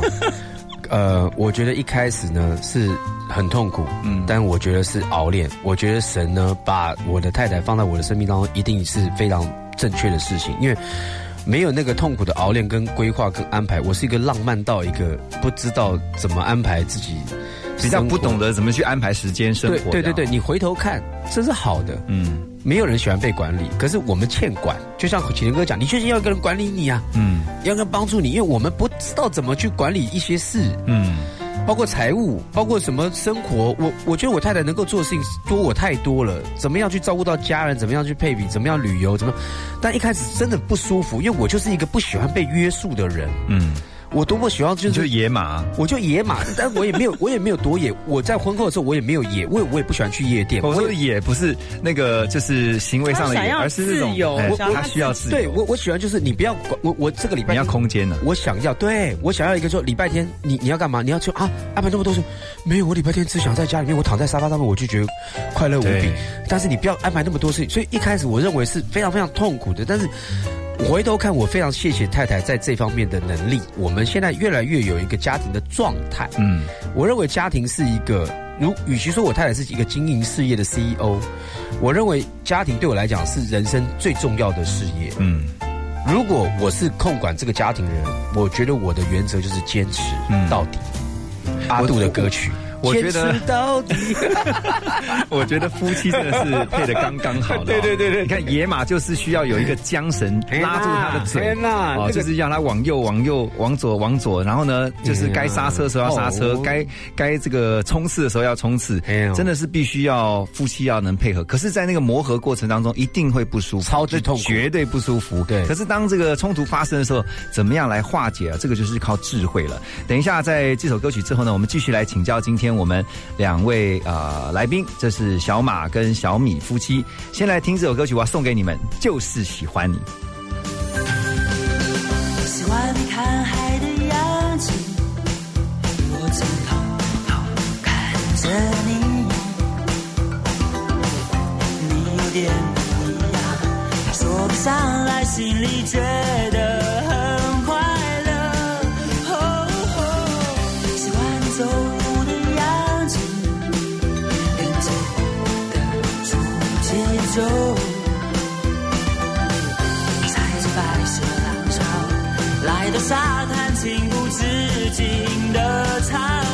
呃，我觉得一开始呢是很痛苦，嗯，但我觉得是熬练。我觉得神呢把我的太太放在我的生命当中，一定是非常正确的事情，因为。没有那个痛苦的熬练、跟规划、跟安排，我是一个浪漫到一个不知道怎么安排自己，
比较不懂得怎么去安排时间生活。
对对对对，你回头看，这是好的。
嗯，
没有人喜欢被管理，可是我们欠管。就像启林哥讲，你确实要一个人管理你啊，
嗯，
要有人帮助你，因为我们不知道怎么去管理一些事，
嗯，
包括财务，包括什么生活。我我觉得我太太能够做的事情多我太多了，怎么样去照顾到家人，怎么样去配比，怎么样旅游，怎么？但一开始真的不舒服，因为我就是一个不喜欢被约束的人。
嗯，
我多么希望就是
就野马，
我就野马，但我也没有，我也没有多野。我在婚后的时候，我也没有野，我也我也不喜欢去夜店。
我说的野不是那个就是行为上的野，而是那种
自由
他需要自由。
对我我喜欢就是你不要管我我这个礼拜
你要空间了。
我想要，对我想要一个说礼拜天你你要干嘛？你要去啊？安排那么多事，没有，我礼拜天只想在家里面，我躺在沙发上面，我就觉得快乐无比。但是你不要安排那么多事情，所以一开始我认为是非常非常痛苦的。但是回头看，我非常谢谢太太在这方面的能力。我们现在越来越有一个家庭的状态。
嗯，
我认为家庭是一个，如与其说我太太是一个经营事业的 CEO，我认为家庭对我来讲是人生最重要的事业。
嗯，
如果我是控管这个家庭的人，我觉得我的原则就是坚持到底。阿杜的歌曲。
嗯我觉得
到底，
我觉得夫妻真的是配的刚刚好的、哦。
对对对对
你看野马就是需要有一个缰绳拉住他的嘴，
天呐
哦，就是让他往右、往右、往左、往左，然后呢，就是该刹车的时候要刹车，
哦
该该这个冲刺的时候要冲刺，真的是必须要夫妻要能配合。可是，在那个磨合过程当中，一定会不舒服，
超级痛苦
绝对不舒服。
对
可是当这个冲突发生的时候，怎么样来化解啊？这个就是靠智慧了。等一下，在这首歌曲之后呢，我们继续来请教今天跟我们两位呃来宾，这是小马跟小米夫妻。先来听这首歌曲，我要送给你们，就是喜欢你。
喜欢看海的样子，我偷偷看着你，你有点不一样，说不上来，心里觉得沙滩，情不自禁的唱。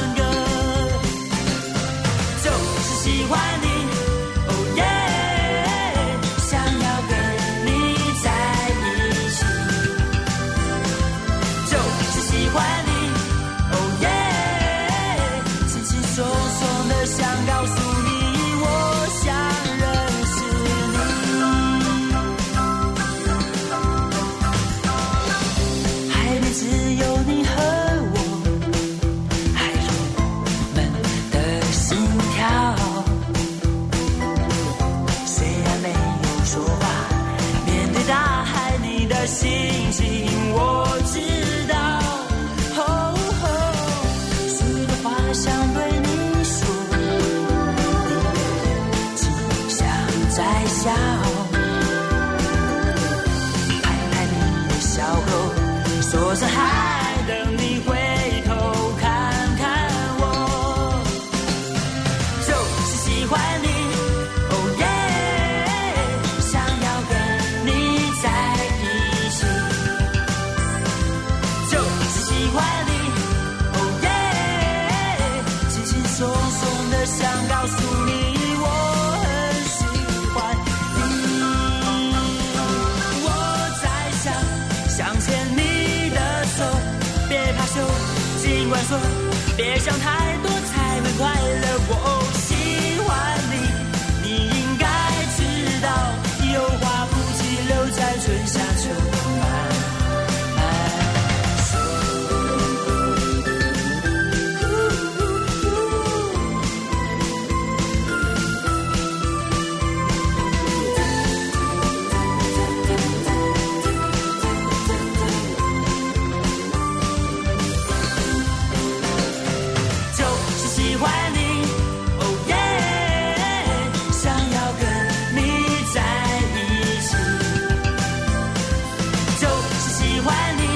怀
里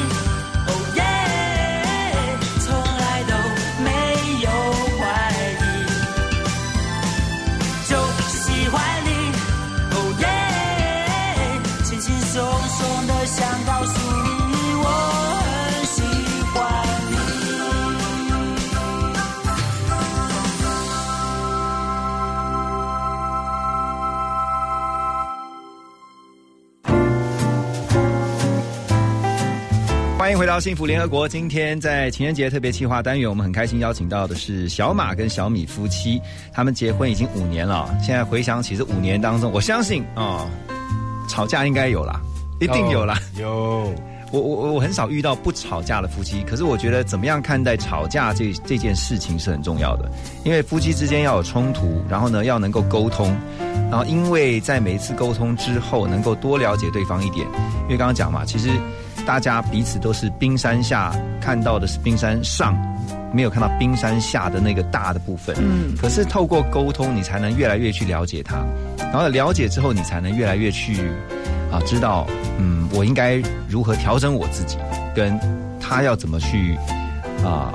回到幸福联合国。今天在情人节特别企划单元，我们很开心邀请到的是小马跟小米夫妻，他们结婚已经五年了。现在回想起这五年当中，我相信啊、哦吵架应该有啦，一定有啦。
有。
我我我很少遇到不吵架的夫妻，可是我觉得怎么样看待吵架这这件事情是很重要的，因为夫妻之间要有冲突，然后呢要能够沟通，然后因为在每一次沟通之后，能够多了解对方一点，因为刚刚讲嘛，其实大家彼此都是冰山下看到的是冰山上，没有看到冰山下的那个大的部分。嗯，可是透过沟通，你才能越来越去了解他，然后了解之后，你才能越来越去啊知道，嗯，我应该如何调整我自己，跟他要怎么去啊，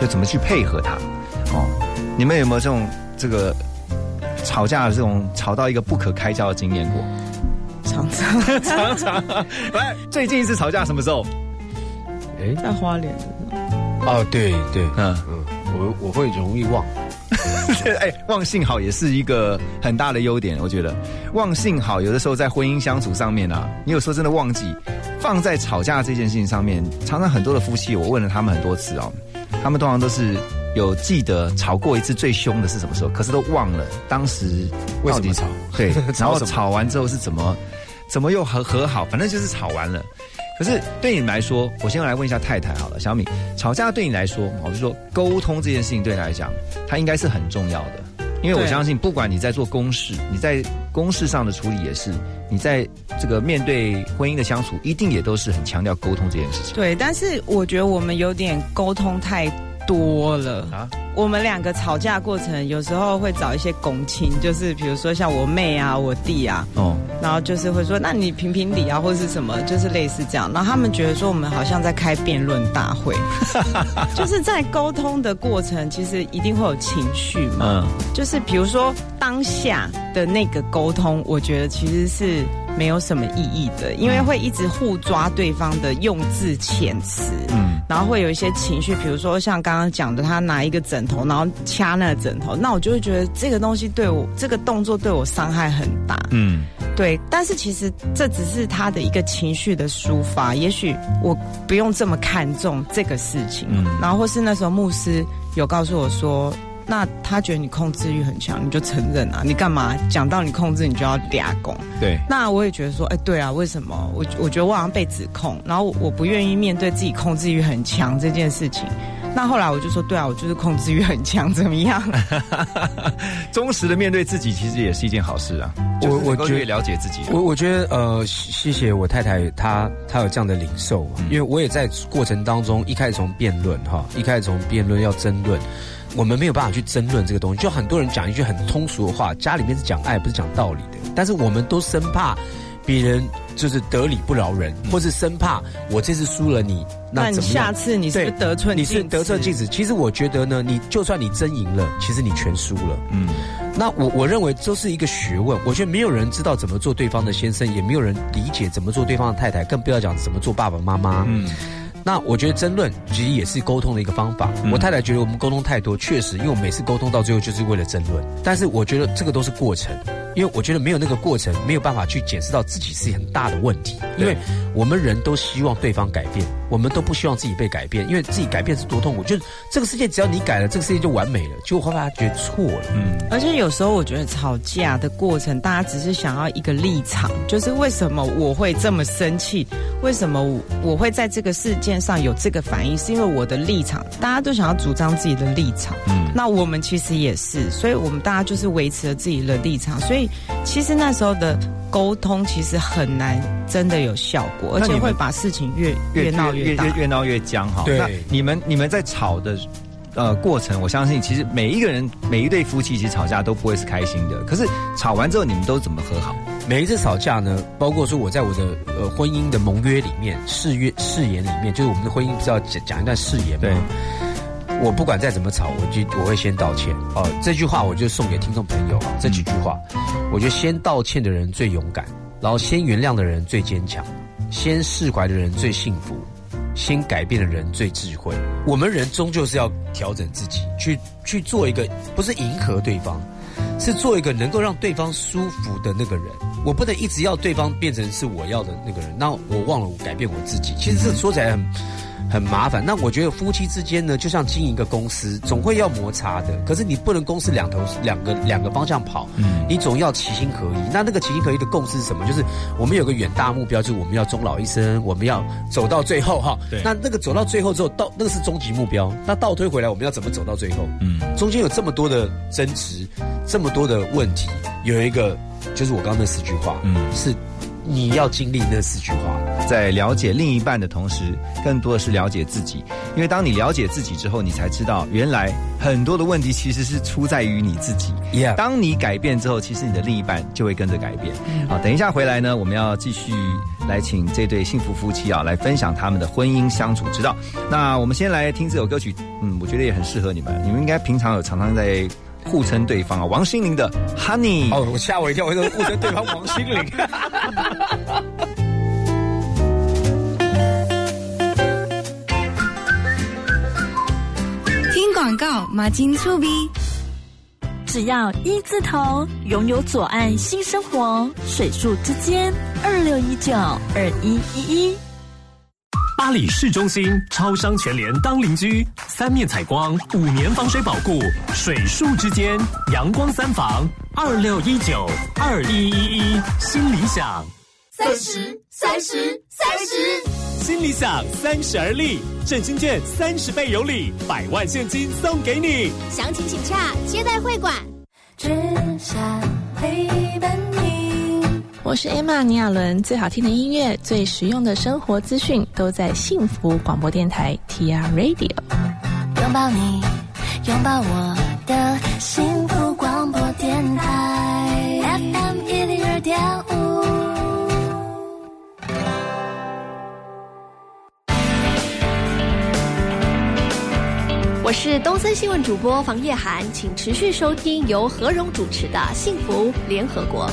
就怎么去配合他。哦，你们有没有这种这个吵架的这种吵到一个不可开交的经验过？
常常
常常，来，最近一次吵架什么时候？
哎，
在花莲。
哦，对对，嗯。嗯，我我会容易忘。
哎，忘性好也是一个很大的优点，我觉得。忘性好，有的时候在婚姻相处上面啊，你有时候真的忘记放在吵架这件事情上面，常常很多的夫妻，我问了他们很多次哦，他们通常都是有记得吵过一次最凶的是什么时候，可是都忘了当时
为什么吵，
对，然后
吵
完之后是怎么怎么又和和好，反正就是吵完了。可是对你来说，我先来问一下太太好了，小米，吵架对你来说，我就说沟通这件事情对你来讲，它应该是很重要的，因为我相信，不管你在做公事，你在公事上的处理也是，你在这个面对婚姻的相处，一定也都是很强调沟通这件事情。
对，但是我觉得我们有点沟通太多了
啊。
我们两个吵架过程，有时候会找一些拱亲，就是比如说像我妹啊、我弟啊，
哦，
然后就是会说，那你评评理啊，或是什么，就是类似这样。然后他们觉得说，我们好像在开辩论大会，就是在沟通的过程，其实一定会有情绪嘛。
嗯，
就是比如说当下的那个沟通，我觉得其实是没有什么意义的，因为会一直互抓对方的用字遣词，
嗯，
然后会有一些情绪，比如说像刚刚讲的，他拿一个枕头，然后掐那个枕头，那我就会觉得这个东西对我这个动作对我伤害很大，
嗯，
对，但是其实这只是他的一个情绪的抒发，也许我不用这么看重这个事情，
嗯。
然后或是那时候牧师有告诉我说。那他觉得你控制欲很强，你就承认啊！你干嘛讲到你控制，你就要嗲拱？
对，
那我也觉得说，哎，对啊，为什么？我我觉得我好像被指控，然后我不愿意面对自己控制欲很强这件事情。那后来我就说，对啊，我就是控制欲很强，怎么样？
忠实的面对自己，其实也是一件好事啊。
我我觉得
了解自己。
我我觉得呃，谢谢我太太，她她有这样的领受，
嗯
因为我也在过程当中，一开始从辩论哈，一开始从辩论要争论，我们没有办法去争论这个东西。就很多人讲一句很通俗的话，家里面是讲爱，不是讲道理的，但是我们都生怕别人就是得理不饶人，或是生怕我这次输了你，
那你
怎么样
下次你是不是得寸
你是得寸进尺。其实我觉得呢，你就算你真赢了，其实你全输了。
嗯，
那我我认为这是一个学问，我觉得没有人知道怎么做对方的先生，也没有人理解怎么做对方的太太，更不要讲怎么做爸爸妈妈。
嗯，
那我觉得争论其实也是沟通的一个方法。
嗯
我太太觉得我们沟通太多，确实，因为我每次沟通到最后就是为了争论。但是我觉得这个都是过程，因为我觉得没有那个过程，没有办法去检视到自己是很大的问题。因为我们人都希望对方改变，我们都不希望自己被改变，因为自己改变是多痛苦。就是这个世界只要你改了，这个世界就完美了。结果后来他觉得错了。
嗯，
而且有时候我觉得吵架的过程，大家只是想要一个立场，就是为什么我会这么生气？为什么我我会在这个事件上有这个反应？是因为我的立场，大家都想要主张自己的立场。
嗯，
那我们其实也是，所以我们大家就是维持了自己的立场，所以其实那时候的沟通其实很难真的有效果，而且会把事情越越闹
越
大。
越越闹越僵哈。
对
那你们你们在吵的呃过程，我相信其实每一个人每一对夫妻其实吵架都不会是开心的。可是吵完之后，你们都怎么和好？
每一次吵架呢，包括说我在我的呃婚姻的盟约里面、誓约誓言里面，就是我们的婚姻不是要讲讲一段誓言吗？我不管再怎么吵，我就我会先道歉。哦，这句话我就送给听众朋友啊，这几句话，我觉得先道歉的人最勇敢，然后先原谅的人最坚强，先释怀的人最幸福，先改变的人最智慧。我们人终究是要调整自己，去去做一个不是迎合对方，是做一个能够让对方舒服的那个人。我不能一直要对方变成是我要的那个人，那我忘了我改变我自己。其实这说起来很很麻烦。那我觉得夫妻之间呢，就像经营一个公司，总会要摩擦的。可是你不能公司两头两个两个方向跑，
嗯
你总要齐心合一。那那个齐心合一的共识是什么？就是我们有个远大目标，就是我们要终老一生，我们要走到最后哈。
对
那那个走到最后之后，到那个是终极目标。那倒推回来，我们要怎么走到最后？
嗯，
中间有这么多的争执，这么多的问题，有一个就是我刚刚那四句话，
嗯
是你要经历那四句话。
在了解另一半的同时，更多的是了解自己。因为当你了解自己之后，你才知道原来很多的问题其实是出在于你自己。
Yeah
当你改变之后，其实你的另一半就会跟着改变。好，等一下回来呢，我们要继续来请这对幸福夫妻啊，来分享他们的婚姻相处之道。那我们先来听这首歌曲，嗯，我觉得也很适合你们。你们应该平常有常常在互称对方啊，王心凌的 Honey。
哦，我吓我一跳，我说 互称对方王心凌。
听广告，马金粗逼。
只要一字头，拥有左岸新生活，水树之间二六一九二一一一。
巴黎市中心超商全联当邻居，三面采光，五年防水保护，水树之间阳光三房，二六一九二一一一，新理想。
三十，三十，三十。
新理想三十而立，振兴券三十倍有礼，百万现金送给你。
详情请洽接待会馆。
只想陪伴你。
我是 Emma 倪亚伦，最好听的音乐，最实用的生活资讯都在幸福广播电台 TR Radio。
拥抱你，拥抱我的幸福广播电台 FM 一零二点五。
我是东森新闻主播房叶涵，请持续收听由何荣主持的《幸福联合国》。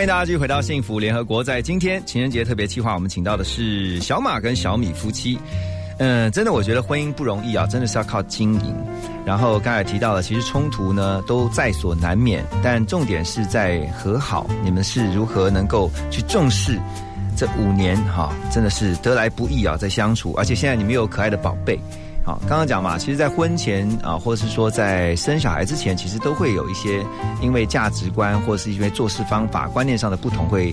欢
迎大家继续回到幸福联合国。在今天情人节特别企划，我们请到的是小马跟小米夫妻。嗯，真的，我觉得婚姻不容易啊，真的是要靠经营。然后刚才提到了，其实冲突呢都在所难免，但重点是在和好。你们是如何能够去重视这五年哈、真的是得来不易啊，在相处，而且现在你们有可爱的宝贝。好，刚刚讲嘛，其实，在婚前啊，或者是说在生小孩之前，其实都会有一些因为价值观或者是因为做事方法、观念上的不同，会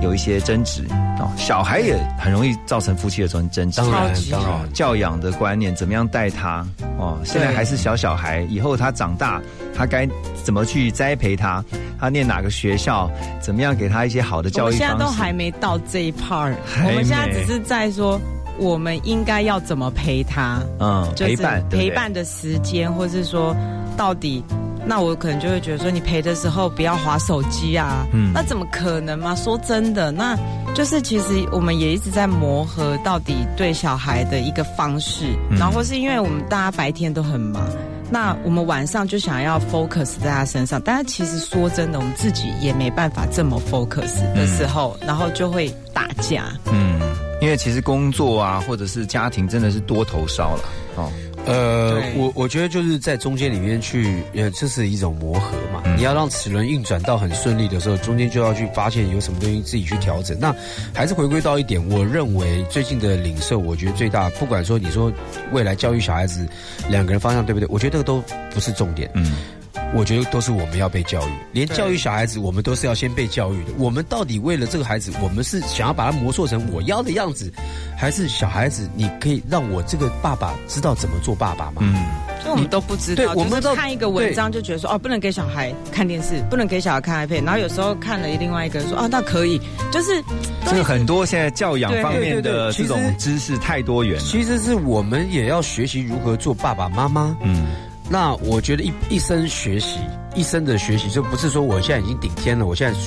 有一些争执哦。小孩也很容易造成夫妻的争争执，
当然当然
哦教养的观念，怎么样带他哦？现在还是小小孩，以后他长大，他该怎么去栽培他？他念哪个学校？怎么样给他一些好的教育？
现在都还没到这一 part，我们现在只是在说我们应该要怎么陪他，
嗯
就是
陪伴
陪伴的时间，或是说到底。那我可能就会觉得说，你陪的时候不要划手机啊，
嗯。
那怎么可能嘛？说真的，那就是其实我们也一直在磨合到底对小孩的一个方式，
嗯。
然后是因为我们大家白天都很忙，那我们晚上就想要 focus 在他身上，但是其实说真的，我们自己也没办法这么 focus 的时候，然后就会打架。
嗯，因为其实工作啊，或者是家庭，真的是多头烧了哦。
呃，我我觉得就是在中间里面去，呃，这是一种磨合嘛。你要让齿轮运转到很顺利的时候，中间就要去发现有什么东西自己去调整。那还是回归到一点，我认为最近的领受，我觉得最大，不管说你说未来教育小孩子两个人方向对不对，我觉得这个都不是重点。
嗯。
我觉得都是我们要被教育，连教育小孩子，我们都是要先被教育的。我们到底为了这个孩子，我们是想要把他磨塑成我要的样子，还是小孩子，你可以让我这个爸爸知道怎么做爸爸吗？
嗯，
所以我们都不知道，
对我们
就是看一个文章就觉得说哦，不能给小孩看电视，不能给小孩看 iPad，然后有时候看了另外一个人说哦，那可以，就是
这个很多现在教养方面的这种知识太多元了。
其实是我们也要学习如何做爸爸妈妈。
嗯，
那我觉得一一生学习，一生的学习，就不是说我现在已经顶天了，我现在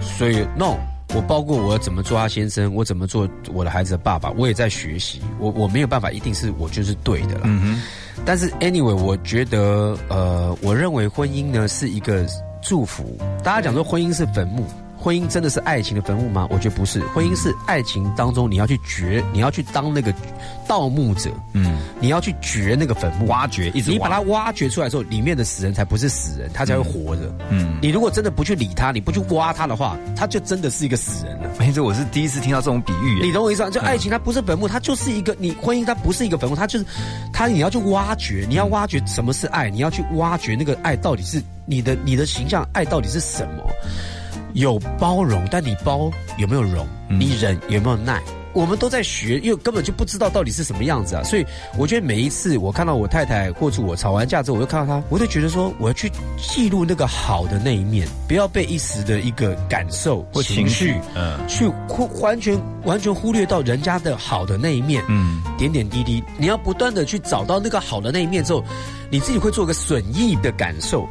所以 no。我包括我怎么做他先生，我怎么做我的孩子的爸爸，我也在学习。我我没有办法，一定是我就是对的啦。
嗯哼。
但是 anyway，我觉得呃，我认为婚姻呢是一个祝福。大家讲说婚姻是坟墓，婚姻真的是爱情的坟墓吗？我觉得不是，婚姻是爱情当中你要去掘，你要去当那个盗墓者，
嗯，
你要去掘那个坟墓，
挖掘，一直
你把它挖掘出来之后，里面的死人才不是死人，他才会活着。
嗯，
你如果真的不去理他，你不去挖他的话，他就真的是一个死人了。
没错我是第一次听到这种比喻。
你懂我意思吗？就爱情它不是坟墓，它就是一个你婚姻它不是一个坟墓，它就是它你要去挖掘，你要挖掘什么是爱，你要去挖掘那个爱到底是你的你的形象爱到底是什么？有包容，但你包有没有容？你忍有没有耐？我们都在学，因为根本就不知道到底是什么样子啊！所以我觉得每一次我看到我太太或者我吵完架之后，我就看到她，我就觉得说，我要去记录那个好的那一面，不要被一时的一个感受
或情绪嗯
去忽完全完全忽略到人家的好的那一面，
嗯，
点点滴滴，你要不断的去找到那个好的那一面之后，你自己会做个损益的感受。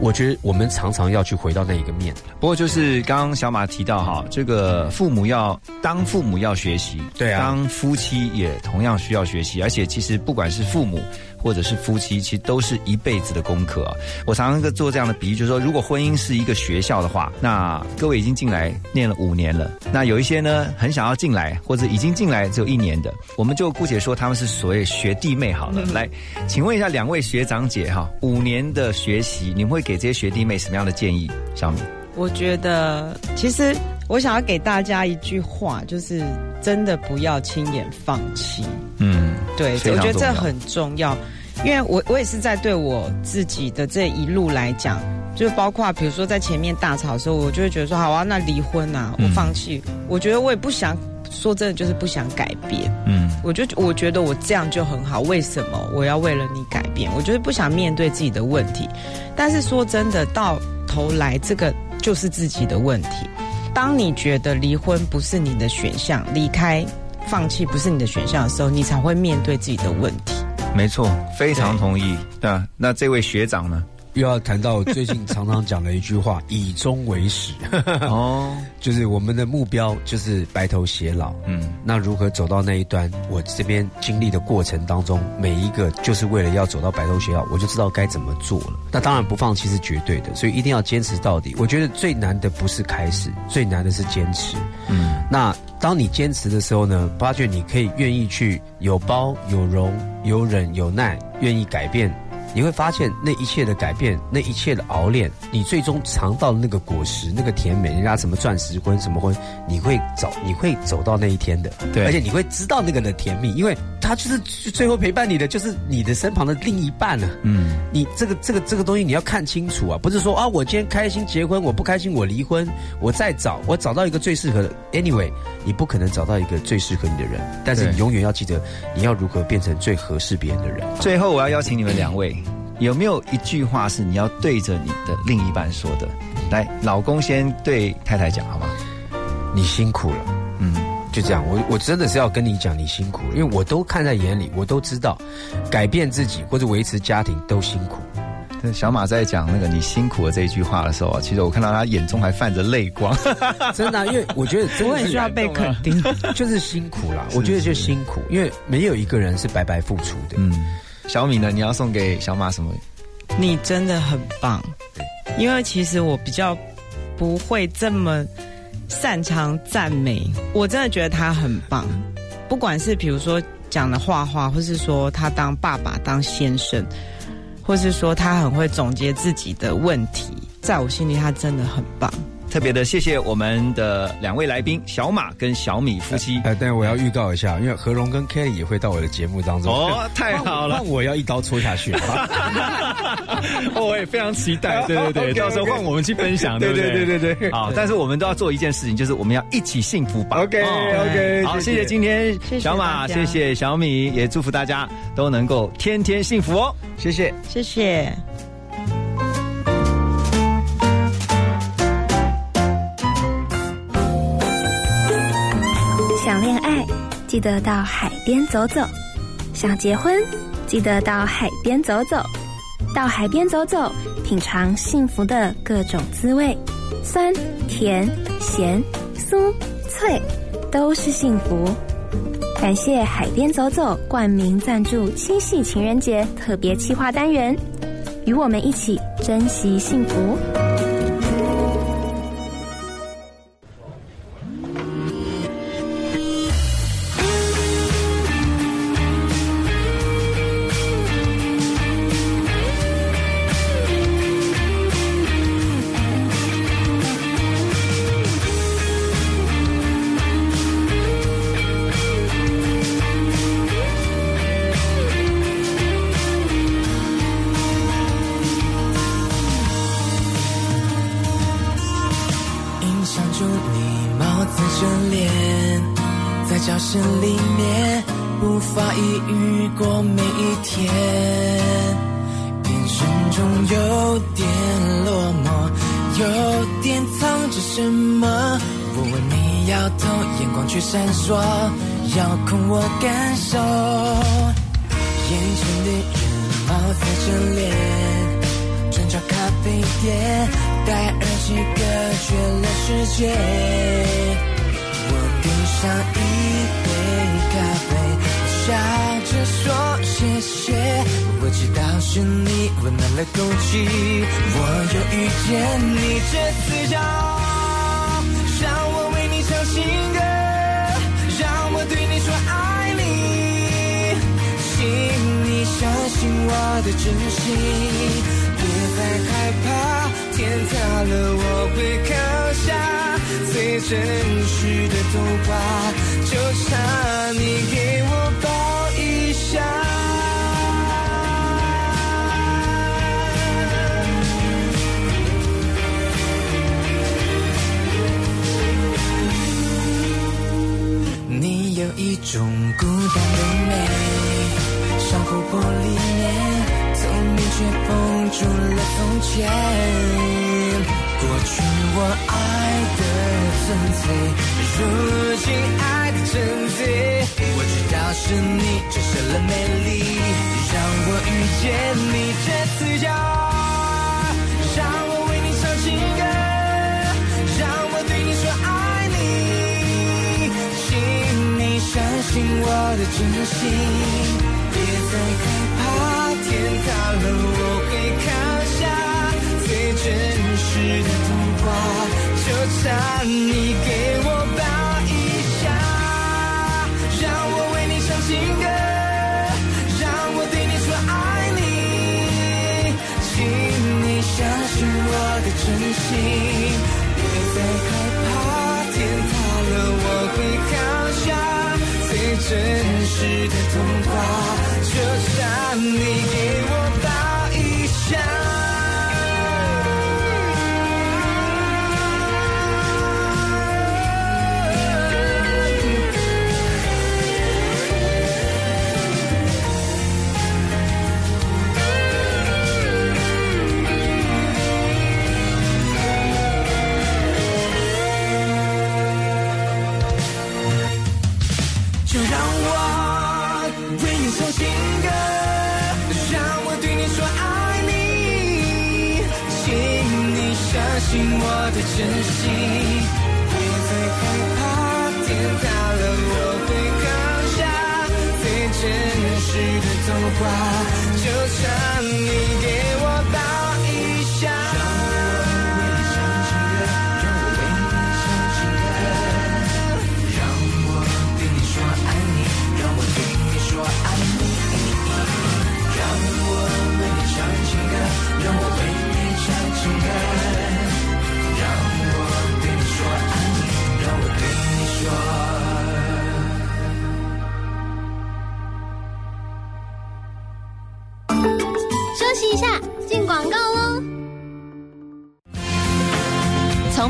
我觉得我们常常要去回到那一个面。
不过就是刚刚小马提到哈，这个父母要当父母要学习，
对啊
当夫妻也同样需要学习，而且其实不管是父母或者是夫妻，其实都是一辈子的功课啊。我常常做这样的比喻，就是说，如果婚姻是一个学校的话，那各位已经进来念了五年了，那有一些呢很想要进来，或者已经进来只有一年的，我们就姑且说他们是所谓学弟妹好了。来，请问一下两位学长姐哈，五年的学习，你们会给这些学弟妹什么样的建议？小米，
我觉得，其实我想要给大家一句话，就是真的不要轻言放弃。
嗯，
对，我觉得这很重要，因为我我也是在对我自己的这一路来讲，就包括比如说在前面大吵的时候，我就会觉得说，好啊，那离婚啊，我
嗯
放弃。我觉得我也不想说真的，就是不想改变。
嗯，
我就我觉得我这样就很好，为什么我要为了你改变？我就是不想面对自己的问题。但是说真的，到头来这个就是自己的问题。当你觉得离婚不是你的选项，离开、放弃不是你的选项的时候，你才会面对自己的问题。
没错，非常同意。对啊，那这位学长呢？
又要谈到我最近常常讲的一句话：以终为始。
哦，
就是我们的目标就是白头偕老。
嗯，
那如何走到那一端？我这边经历的过程当中，每一个就是为了要走到白头偕老，我就知道该怎么做了。那当然不放弃是绝对的，所以一定要坚持到底。我觉得最难的不是开始，最难的是坚持。
嗯，
那当你坚持的时候呢，发觉你可以愿意去有包有容有忍有耐，愿意改变。你会发现，那一切的改变，那一切的熬炼，你最终尝到的那个果实，那个甜美，人家什么钻石婚什么婚，你会走，你会走到那一天的。
对
而且你会知道那个的甜蜜，因为他就是最后陪伴你的，就是你的身旁的另一半啊。
嗯，
你这个这个这个东西你要看清楚啊，不是说啊，我今天开心结婚，我不开心我离婚，我再找，我找到一个最适合的。Anyway，你不可能找到一个最适合你的人，但是你永远要记得，你要如何变成最合适别人的人。
最后我要邀请你们两位，有没有一句话是你要对着你的另一半说的？来，老公先对太太讲好吗？
你辛苦了，
嗯，
就这样。我我真的是要跟你讲，你辛苦了，因为我都看在眼里，我都知道，改变自己或者维持家庭都辛苦。
小马在讲那个“你辛苦了”这一句话的时候啊，其实我看到他眼中还泛着泪光。
真的啊、因为我觉得真的是
我很需要被肯定，
就是辛苦啦。我觉得就辛苦，因为没有一个人是白白付出的。
嗯，小米呢？你要送给小马什么？
你真的很棒。因为其实我比较不会这么擅长赞美，我真的觉得他很棒。不管是比如说讲的画画，或是说他当爸爸、当先生，或是说他很会总结自己的问题，在我心里他真的很棒。
特别的谢谢我们的两位来宾小马跟小米夫妻。
呃，但我要预告一下，因为何荣跟 Kelly 也会到我的节目当中。
哦太好了
那我要一刀戳下去。
我也非常期待，对对对到时候换我们去分享，对不对？
对对对对
好，但是我们都要做一件事情，就是我们要一起幸福吧。
OK，
哦
OK，
好，
谢谢
谢谢今天
谢谢
小马，谢谢小米，也祝福大家都能够天天幸福哦。
谢谢。
谢谢。
记得到海边走走；想结婚，记得到海边走走。到海边走走，品尝幸福的各种滋味，酸、甜、咸、酥、脆，都是幸福。感谢海边走走冠名赞助七夕情人节特别企划单元，与我们一起珍惜幸福。
种孤单的美，像琥珀里面透明却封住了从前。过去我爱的纯粹，如今爱的真醉。我知道是你折射了美丽，让我遇见你，这次要信我的真心，别再害怕，天塌了我会扛下最真实的童话，就差你给我抱一下，让我为你唱情歌，让我对你说爱你，请你相信我的真心，别再害怕，天塌了我会扛下。真实的童话，就像你给我尽我的真心，别再害怕，天塌了我会扛下最真实的童话，就差你给我抱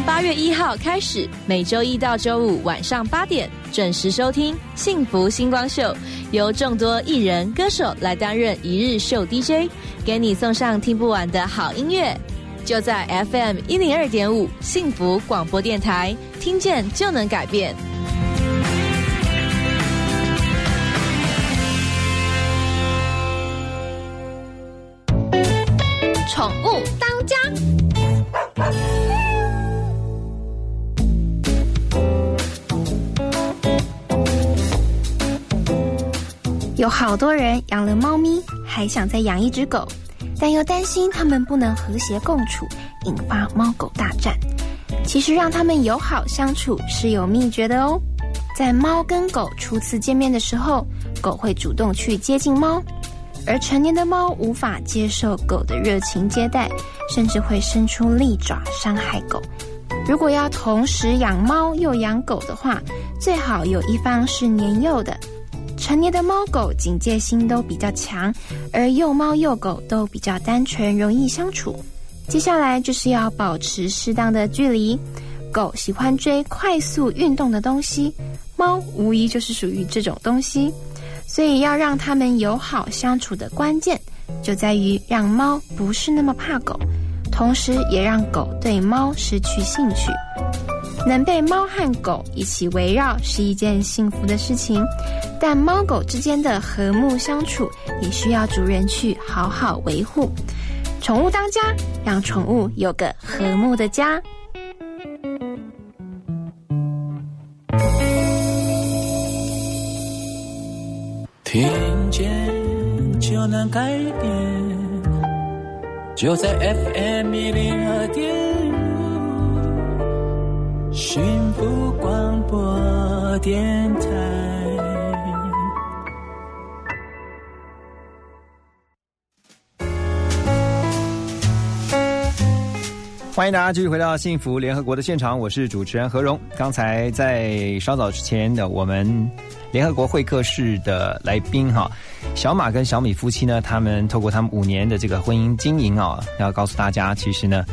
八月一号开始，每周一到周五晚上八点准时收听《幸福星光秀》，由众多艺人歌手来担任一日秀 DJ，给你送上听不完的好音乐。就在 FM 一零二点五幸福广播电台，听见就能改变。
有好多人养了猫咪，还想再养一只狗，但又担心它们不能和谐共处，引发猫狗大战。其实让它们友好相处是有秘诀的哦。在猫跟狗初次见面的时候，狗会主动去接近猫，而成年的猫无法接受狗的热情接待，甚至会伸出利爪伤害狗。如果要同时养猫又养狗的话，最好有一方是年幼的。成年的猫狗警戒心都比较强，而幼猫幼狗都比较单纯，容易相处。接下来就是要保持适当的距离。狗喜欢追快速运动的东西，猫无疑就是属于这种东西。所以要让它们友好相处的关键，就在于让猫不是那么怕狗，同时也让狗对猫失去兴趣。能被猫和狗一起围绕是一件幸福的事情，但猫狗之间的和睦相处也需要主人去好好维护。宠物当家，让宠物有个和睦的家。
听见就能改变，就在 FM 一零二点，幸福广播电台。
欢迎大家继续回到幸福联合国的现场，我是主持人何荣。刚才在稍早之前的我们联合国会客室的来宾哈，小马跟小米夫妻呢，他们透过他们五年的这个婚姻经营啊，要告诉大家，其实呢，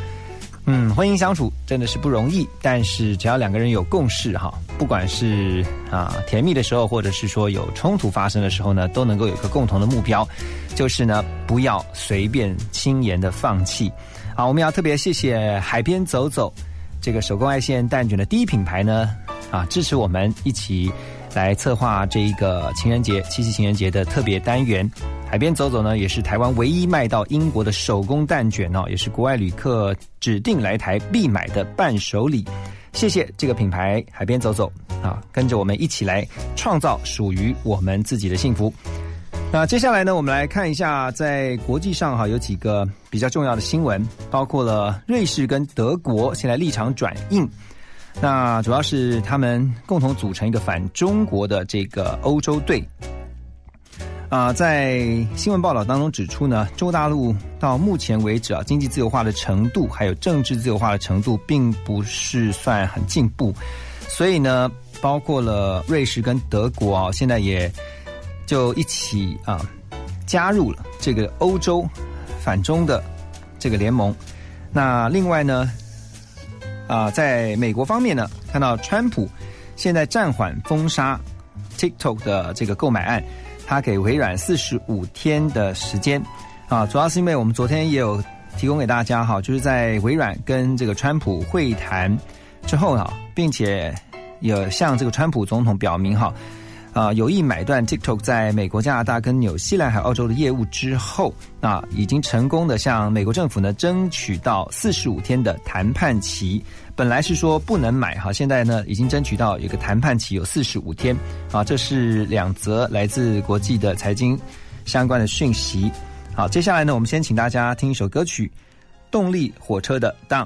嗯，婚姻相处真的是不容易，但是只要两个人有共识哈，不管是啊甜蜜的时候，或者是说有冲突发生的时候呢，都能够有个共同的目标，就是呢，不要随便轻言的放弃。好，我们要特别谢谢海边走走这个手工爱线蛋卷的第一品牌呢，啊，支持我们一起来策划这一个情人节七夕情人节的特别单元。海边走走呢，也是台湾唯一卖到英国的手工蛋卷哦，也是国外旅客指定来台必买的伴手礼。谢谢这个品牌海边走走啊，跟着我们一起来创造属于我们自己的幸福。那接下来呢，我们来看一下在国际上哈有几个比较重要的新闻，包括了瑞士跟德国现在立场转硬。那主要是他们共同组成一个反中国的这个欧洲队。啊、在新闻报道当中指出呢，中国大陆到目前为止啊，经济自由化的程度还有政治自由化的程度，并不是算很进步。所以呢，包括了瑞士跟德国啊，现在也就一起啊加入了这个欧洲反中的这个联盟。那另外呢，啊、在美国方面呢，看到川普现在暂缓封杀 TikTok 的这个购买案，他给微软四十五天的时间啊，主要是因为我们昨天也有提供给大家哈，就是在微软跟这个川普会谈之后哈，并且有向这个川普总统表明哈。啊、有意买断 TikTok 在美国、加拿大跟纽西兰还有澳洲的业务之后，啊，已经成功的向美国政府呢争取到四十五天的谈判期。本来是说不能买哈，现在呢已经争取到有个谈判期有四十五天啊，这是两则来自国际的财经相关的讯息。好，接下来呢，我们先请大家听一首歌曲，动力火车的《Down》。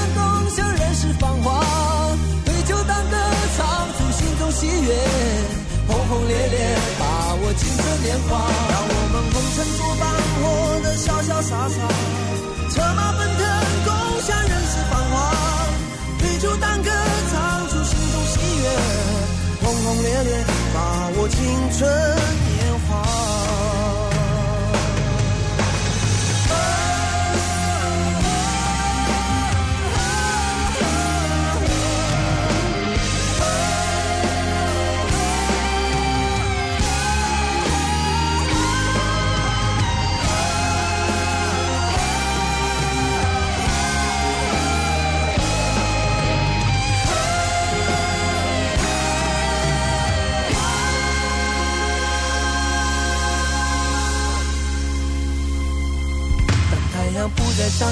月，轰轰烈烈，把握青春年华。让我们红尘作伴，活得潇潇洒洒，策马奔腾，共享人世繁华。对酒当歌，唱出心中喜悦，轰轰烈烈，把握青春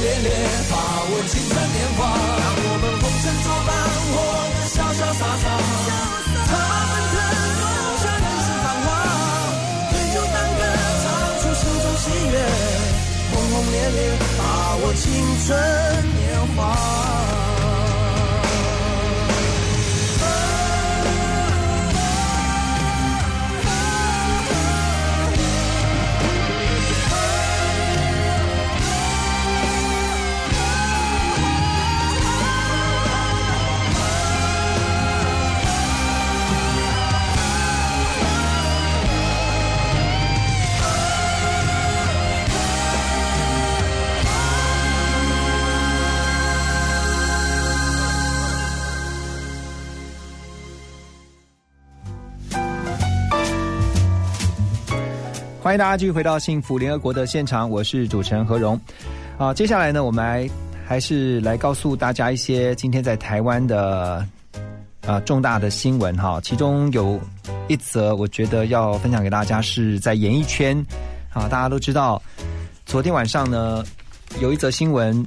烈烈，把握青春年华。让我们红尘作伴，活得潇潇洒洒，策马奔腾，共享人世繁华。对酒当歌，唱出心中喜悦，轰轰烈烈，把握青春年华。
欢迎大家继续回到幸福联合国的现场，我是主持人何荣。啊，接下来呢，我们来还是来告诉大家一些今天在台湾的啊重大的新闻哈。其中有一则，我觉得要分享给大家，是在演艺圈啊，大家都知道，昨天晚上呢有一则新闻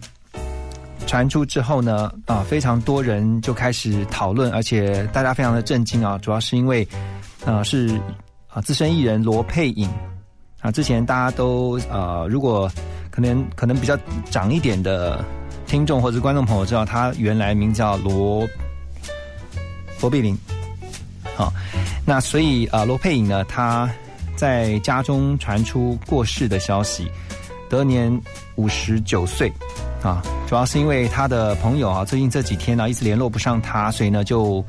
传出之后呢，啊，非常多人就开始讨论，而且大家非常的震惊啊，主要是因为啊是啊资深艺人罗佩颖。啊，之前大家都呃，如果可能可能比较长一点的听众或者观众朋友知道，他原来名叫罗罗碧玲，好，那所以啊，罗佩颖呢，他在家中传出过世的消息，得年五十九岁，啊，主要是因为他的朋友啊，最近这几天呢一直联络不上他，所以呢就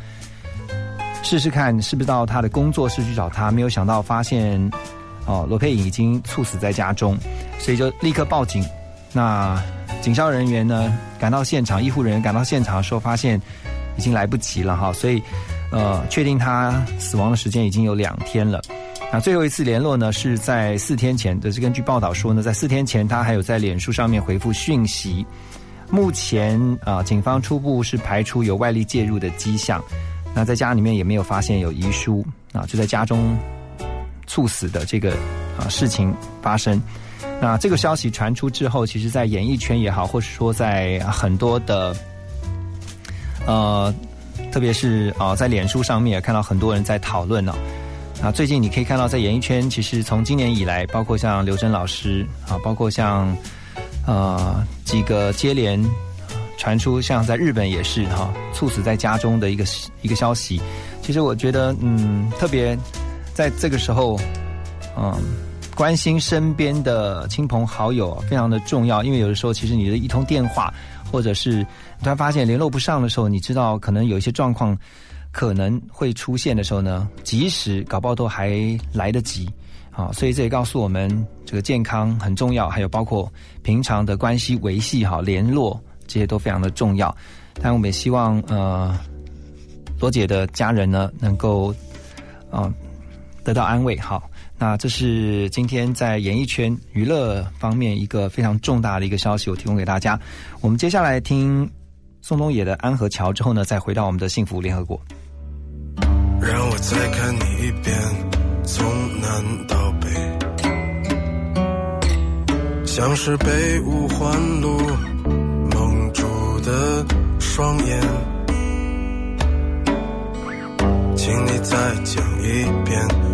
试试看是不是到他的工作室去找他，没有想到发现。哦，罗佩颖已经猝死在家中，所以就立刻报警。那警消人员呢赶到现场，医护人员赶到现场的时候，发现已经来不及了哈，所以呃，确定他死亡的时间已经有两天了。那最后一次联络呢是在四天前，这是根据报道说呢，在四天前他还有在脸书上面回复讯息。目前啊，警方初步是排除有外力介入的迹象。那在家里面也没有发现有遗书啊，就在家中。猝死的这个啊事情发生，那这个消息传出之后，其实，在演艺圈也好，或者说在很多的呃，特别是啊，在脸书上面也看到很多人在讨论呢。啊，最近你可以看到，在演艺圈，其实从今年以来，包括像刘真老师啊，包括像呃几个接连传出，像在日本也是哈，猝死在家中的一个一个消息。其实我觉得，嗯，特别。在这个时候，嗯，关心身边的亲朋好友非常的重要，因为有的时候其实你的一通电话，或者是突然发现联络不上的时候，你知道可能有一些状况可能会出现的时候呢，及时搞不好都还来得及啊。所以这也告诉我们，这个健康很重要，还有包括平常的关系维系好联络这些都非常的重要。但我们也希望呃，罗姐的家人呢能够啊。得到安慰，好，那这是今天在演艺圈娱乐方面一个非常重大的一个消息，我提供给大家。我们接下来听宋冬野的《安和桥》之后呢，再回到我们的幸福联合国。
让我再看你一遍，从南到北，像是被五环路蒙住的双眼，请你再讲一遍。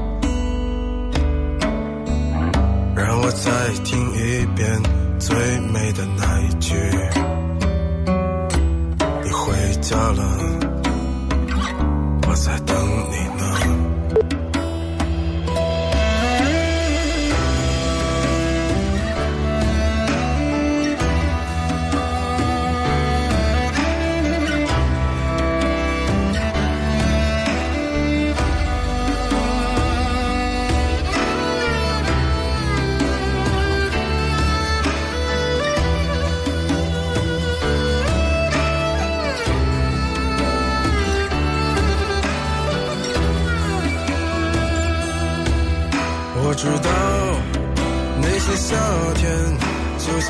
再听一遍最美的那一句：你回家了，我在等你。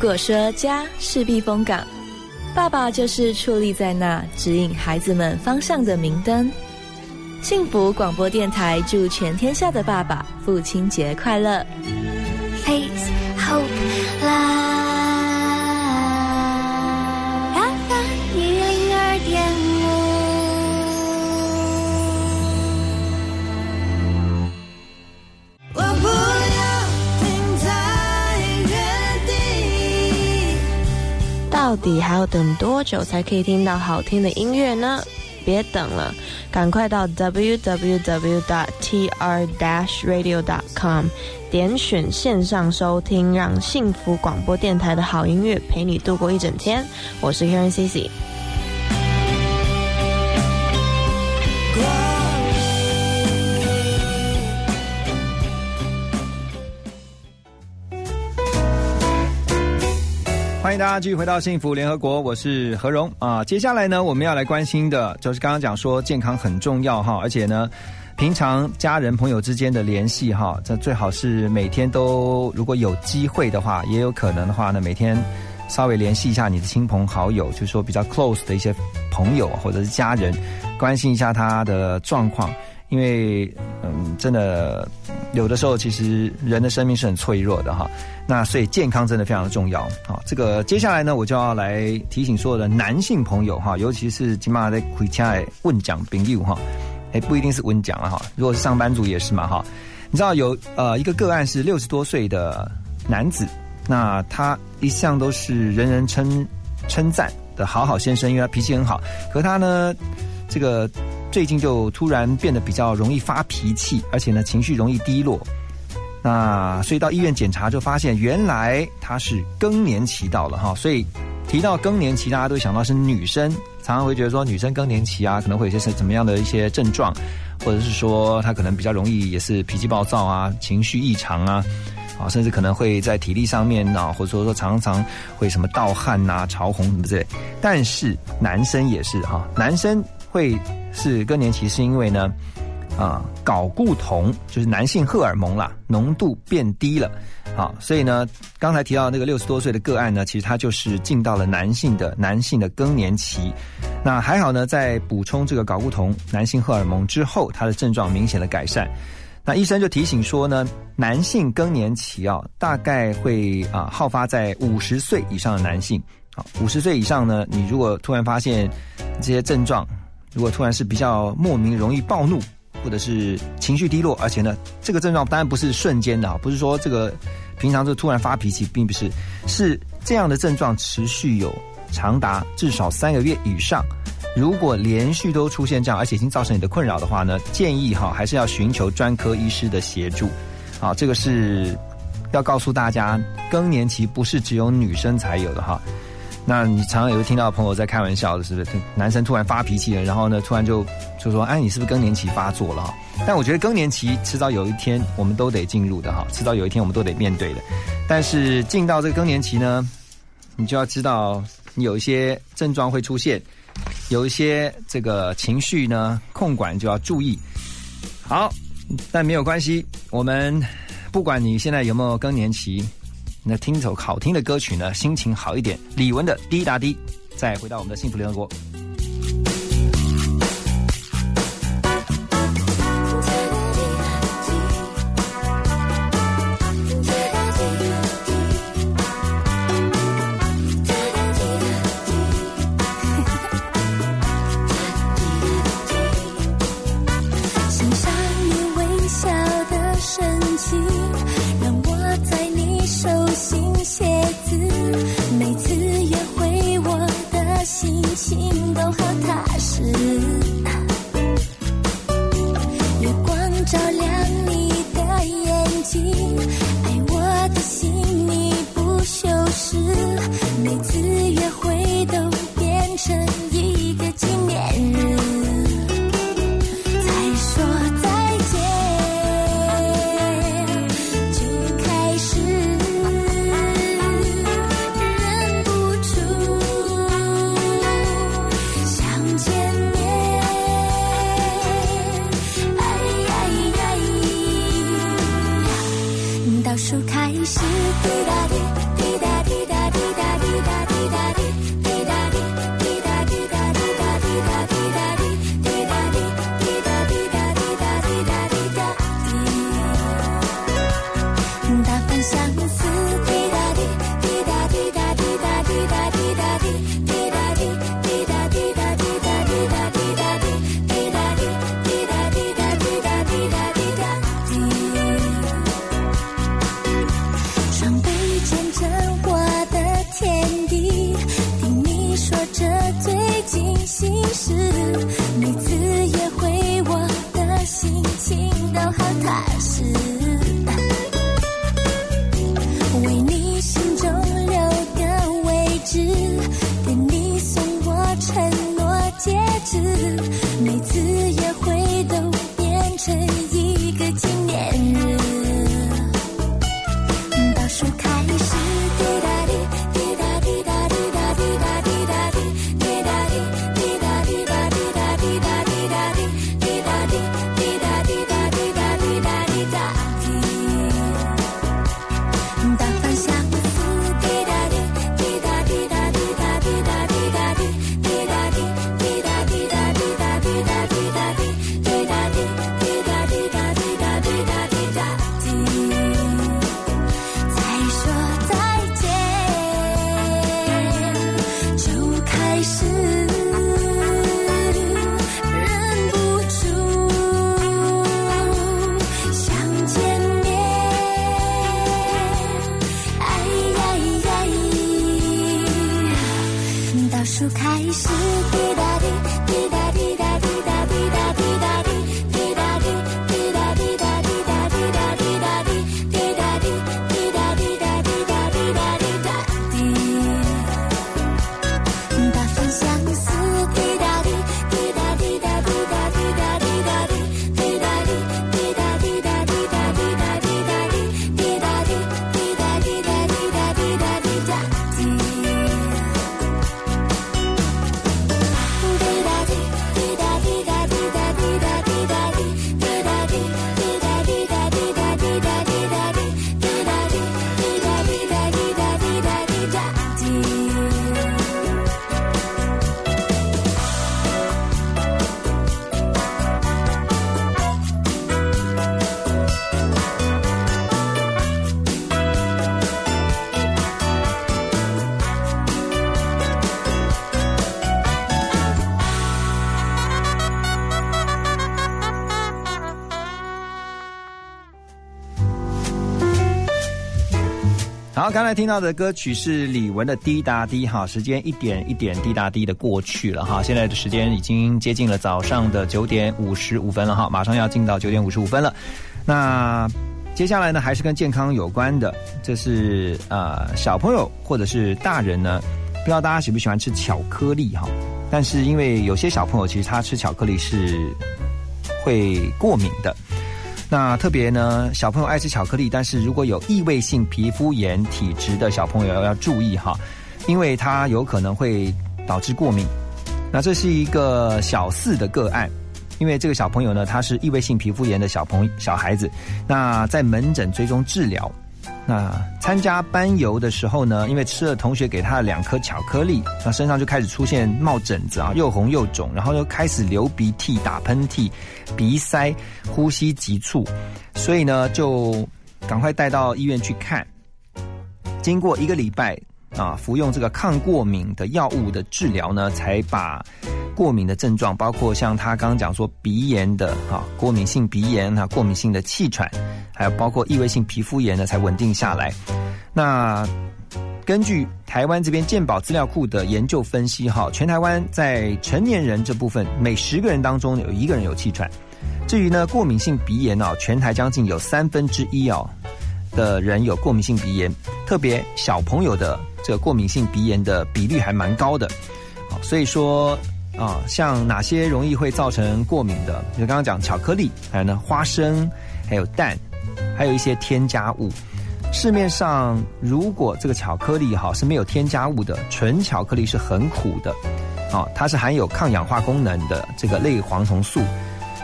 如果说家是避风港，爸爸就是矗立在那指引孩子们方向的明灯。幸福广播电台祝全天下的爸爸父亲节快乐
！Face Hope love.
到底还要等多久才可以听到好听的音乐呢？别等了，赶快到 www.tr-radio.com 点选线上收听，让幸福广播电台的好音乐陪你度过一整天。我是 Karen Cici。
大家继续回到幸福联合国，我是何荣啊。接下来呢，我们要来关心的就是刚刚讲说健康很重要哈，而且呢，平常家人朋友之间的联系哈，这最好是每天都如果有机会的话，也有可能的话呢，每天稍微联系一下你的亲朋好友，就是说比较 close 的一些朋友或者是家人，关心一下他的状况。因为嗯，真的有的时候其实人的生命是很脆弱的哈，那所以健康真的非常的重要。好，这个接下来呢，我就要来提醒所有的男性朋友哈，尤其是今嘛在回家问讲朋友哈，哎，不一定是问讲了哈，如果是上班族也是嘛哈。你知道有呃一个个案是六十多岁的男子，那他一向都是人人称称赞的好好先生，因为他脾气很好，可他呢这个。最近就突然变得比较容易发脾气，而且呢情绪容易低落。那所以到医院检查就发现，原来他是更年期到了哈。所以提到更年期，大家都想到是女生，常常会觉得说女生更年期啊，可能会有些是怎么样的一些症状，或者是说她可能比较容易也是脾气暴躁啊，情绪异常啊，啊，甚至可能会在体力上面啊，或者说说常常会什么盗汗呐、潮红什么之类。但是男生也是哈、男生会是更年期，是因为呢，啊，睾固酮就是男性荷尔蒙啦，浓度变低了。好，所以呢，刚才提到那个六十多岁的个案呢，其实他就是进到了男性的男性的更年期。那还好呢，在补充这个睾固酮、男性荷尔蒙之后，他的症状明显的改善。那医生就提醒说呢，男性更年期啊，大概会啊好发在五十岁以上的男性。啊，五十岁以上呢，你如果突然发现这些症状，如果突然是比较莫名容易暴怒，或者是情绪低落，而且呢，这个症状当然不是瞬间的啊，不是说这个平常就突然发脾气，并不是，是这样的症状持续有长达至少三个月以上。如果连续都出现这样，而且已经造成你的困扰的话呢，建议哈还是要寻求专科医师的协助。好，这个是要告诉大家，更年期不是只有女生才有的哈。那你常常也会听到朋友在开玩笑的，是不是？男生突然发脾气了，然后呢，突然就就说：“哎，你是不是更年期发作了？”哈。但我觉得更年期迟早有一天我们都得进入的哈，迟早有一天我们都得面对的。但是进到这个更年期呢，你就要知道，你有一些症状会出现，有一些这个情绪呢控管就要注意。好，但没有关系，我们不管你现在有没有更年期。那听首好听的歌曲呢，心情好一点。李玟的《滴答滴》，再回到我们的幸福联合国。
变戒指每次约会都变成
刚才听到的歌曲是李玟的《滴答滴》哈，时间一点一点滴答滴的过去了哈，现在的时间已经接近了早上的九点五十五分了哈，马上要进到九点五十五分了。那接下来呢，还是跟健康有关的，这是呃小朋友或者是大人呢，不知道大家喜不喜欢吃巧克力哈，但是因为有些小朋友其实他吃巧克力是会过敏的。那特别呢，小朋友爱吃巧克力，但是如果有异味性皮肤炎体质的小朋友要注意哈，因为它有可能会导致过敏。那这是一个小四的个案，因为这个小朋友呢，他是异位性皮肤炎的小朋小孩子，那在门诊追踪治疗。那参加班游的时候呢，因为吃了同学给他的两颗巧克力，那身上就开始出现冒疹子啊，又红又肿，然后又开始流鼻涕、打喷嚏、鼻塞、呼吸急促，所以呢，就赶快带到医院去看。经过一个礼拜啊，服用这个抗过敏的药物的治疗呢，才把过敏的症状，包括像他刚刚讲说鼻炎的啊，过敏性鼻炎啊，过敏性的气喘，还有包括异位性皮肤炎呢，才稳定下来。那根据台湾这边健保资料库的研究分析，哈，全台湾在成年人这部分，每十个人当中有一个人有气喘。至于呢，过敏性鼻炎哦，全台将近有三分之一哦的人有过敏性鼻炎，特别小朋友的这个过敏性鼻炎的比率还蛮高的。好，所以说啊，像哪些容易会造成过敏的？就刚刚讲巧克力，还有呢花生，还有蛋，还有一些添加物。市面上如果这个巧克力哈是没有添加物的，纯巧克力是很苦的，啊，它是含有抗氧化功能的这个类黄酮素，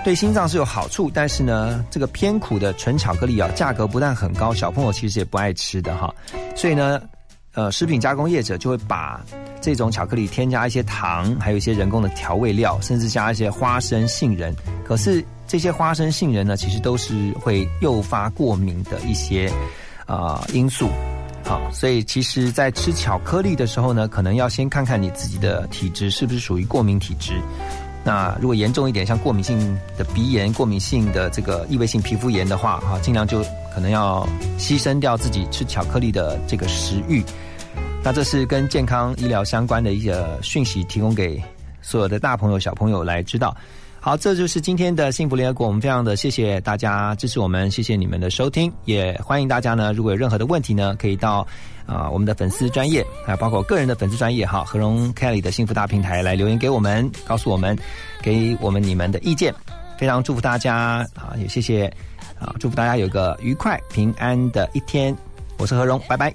对心脏是有好处。但是呢，这个偏苦的纯巧克力啊，价格不但很高，小朋友其实也不爱吃的哈。所以呢，呃，食品加工业者就会把这种巧克力添加一些糖，还有一些人工的调味料，甚至加一些花生、杏仁。可是这些花生、杏仁呢，其实都是会诱发过敏的一些。啊、因素。好，所以其实，在吃巧克力的时候呢，可能要先看看你自己的体质是不是属于过敏体质。那如果严重一点，像过敏性的鼻炎、过敏性的这个异位性皮肤炎的话，哈，尽量就可能要牺牲掉自己吃巧克力的这个食欲。那这是跟健康医疗相关的一些讯息，提供给所有的大朋友、小朋友来知道。好，这就是今天的幸福联合国。我们非常的谢谢大家支持我们，谢谢你们的收听，也欢迎大家呢，如果有任何的问题呢，可以到啊、我们的粉丝专业啊，包括个人的粉丝专业哈，何荣 Kelly 的幸福大平台来留言给我们，告诉我们，给我们你们的意见。非常祝福大家啊，也谢谢啊，祝福大家有个愉快平安的一天。我是何荣，拜拜。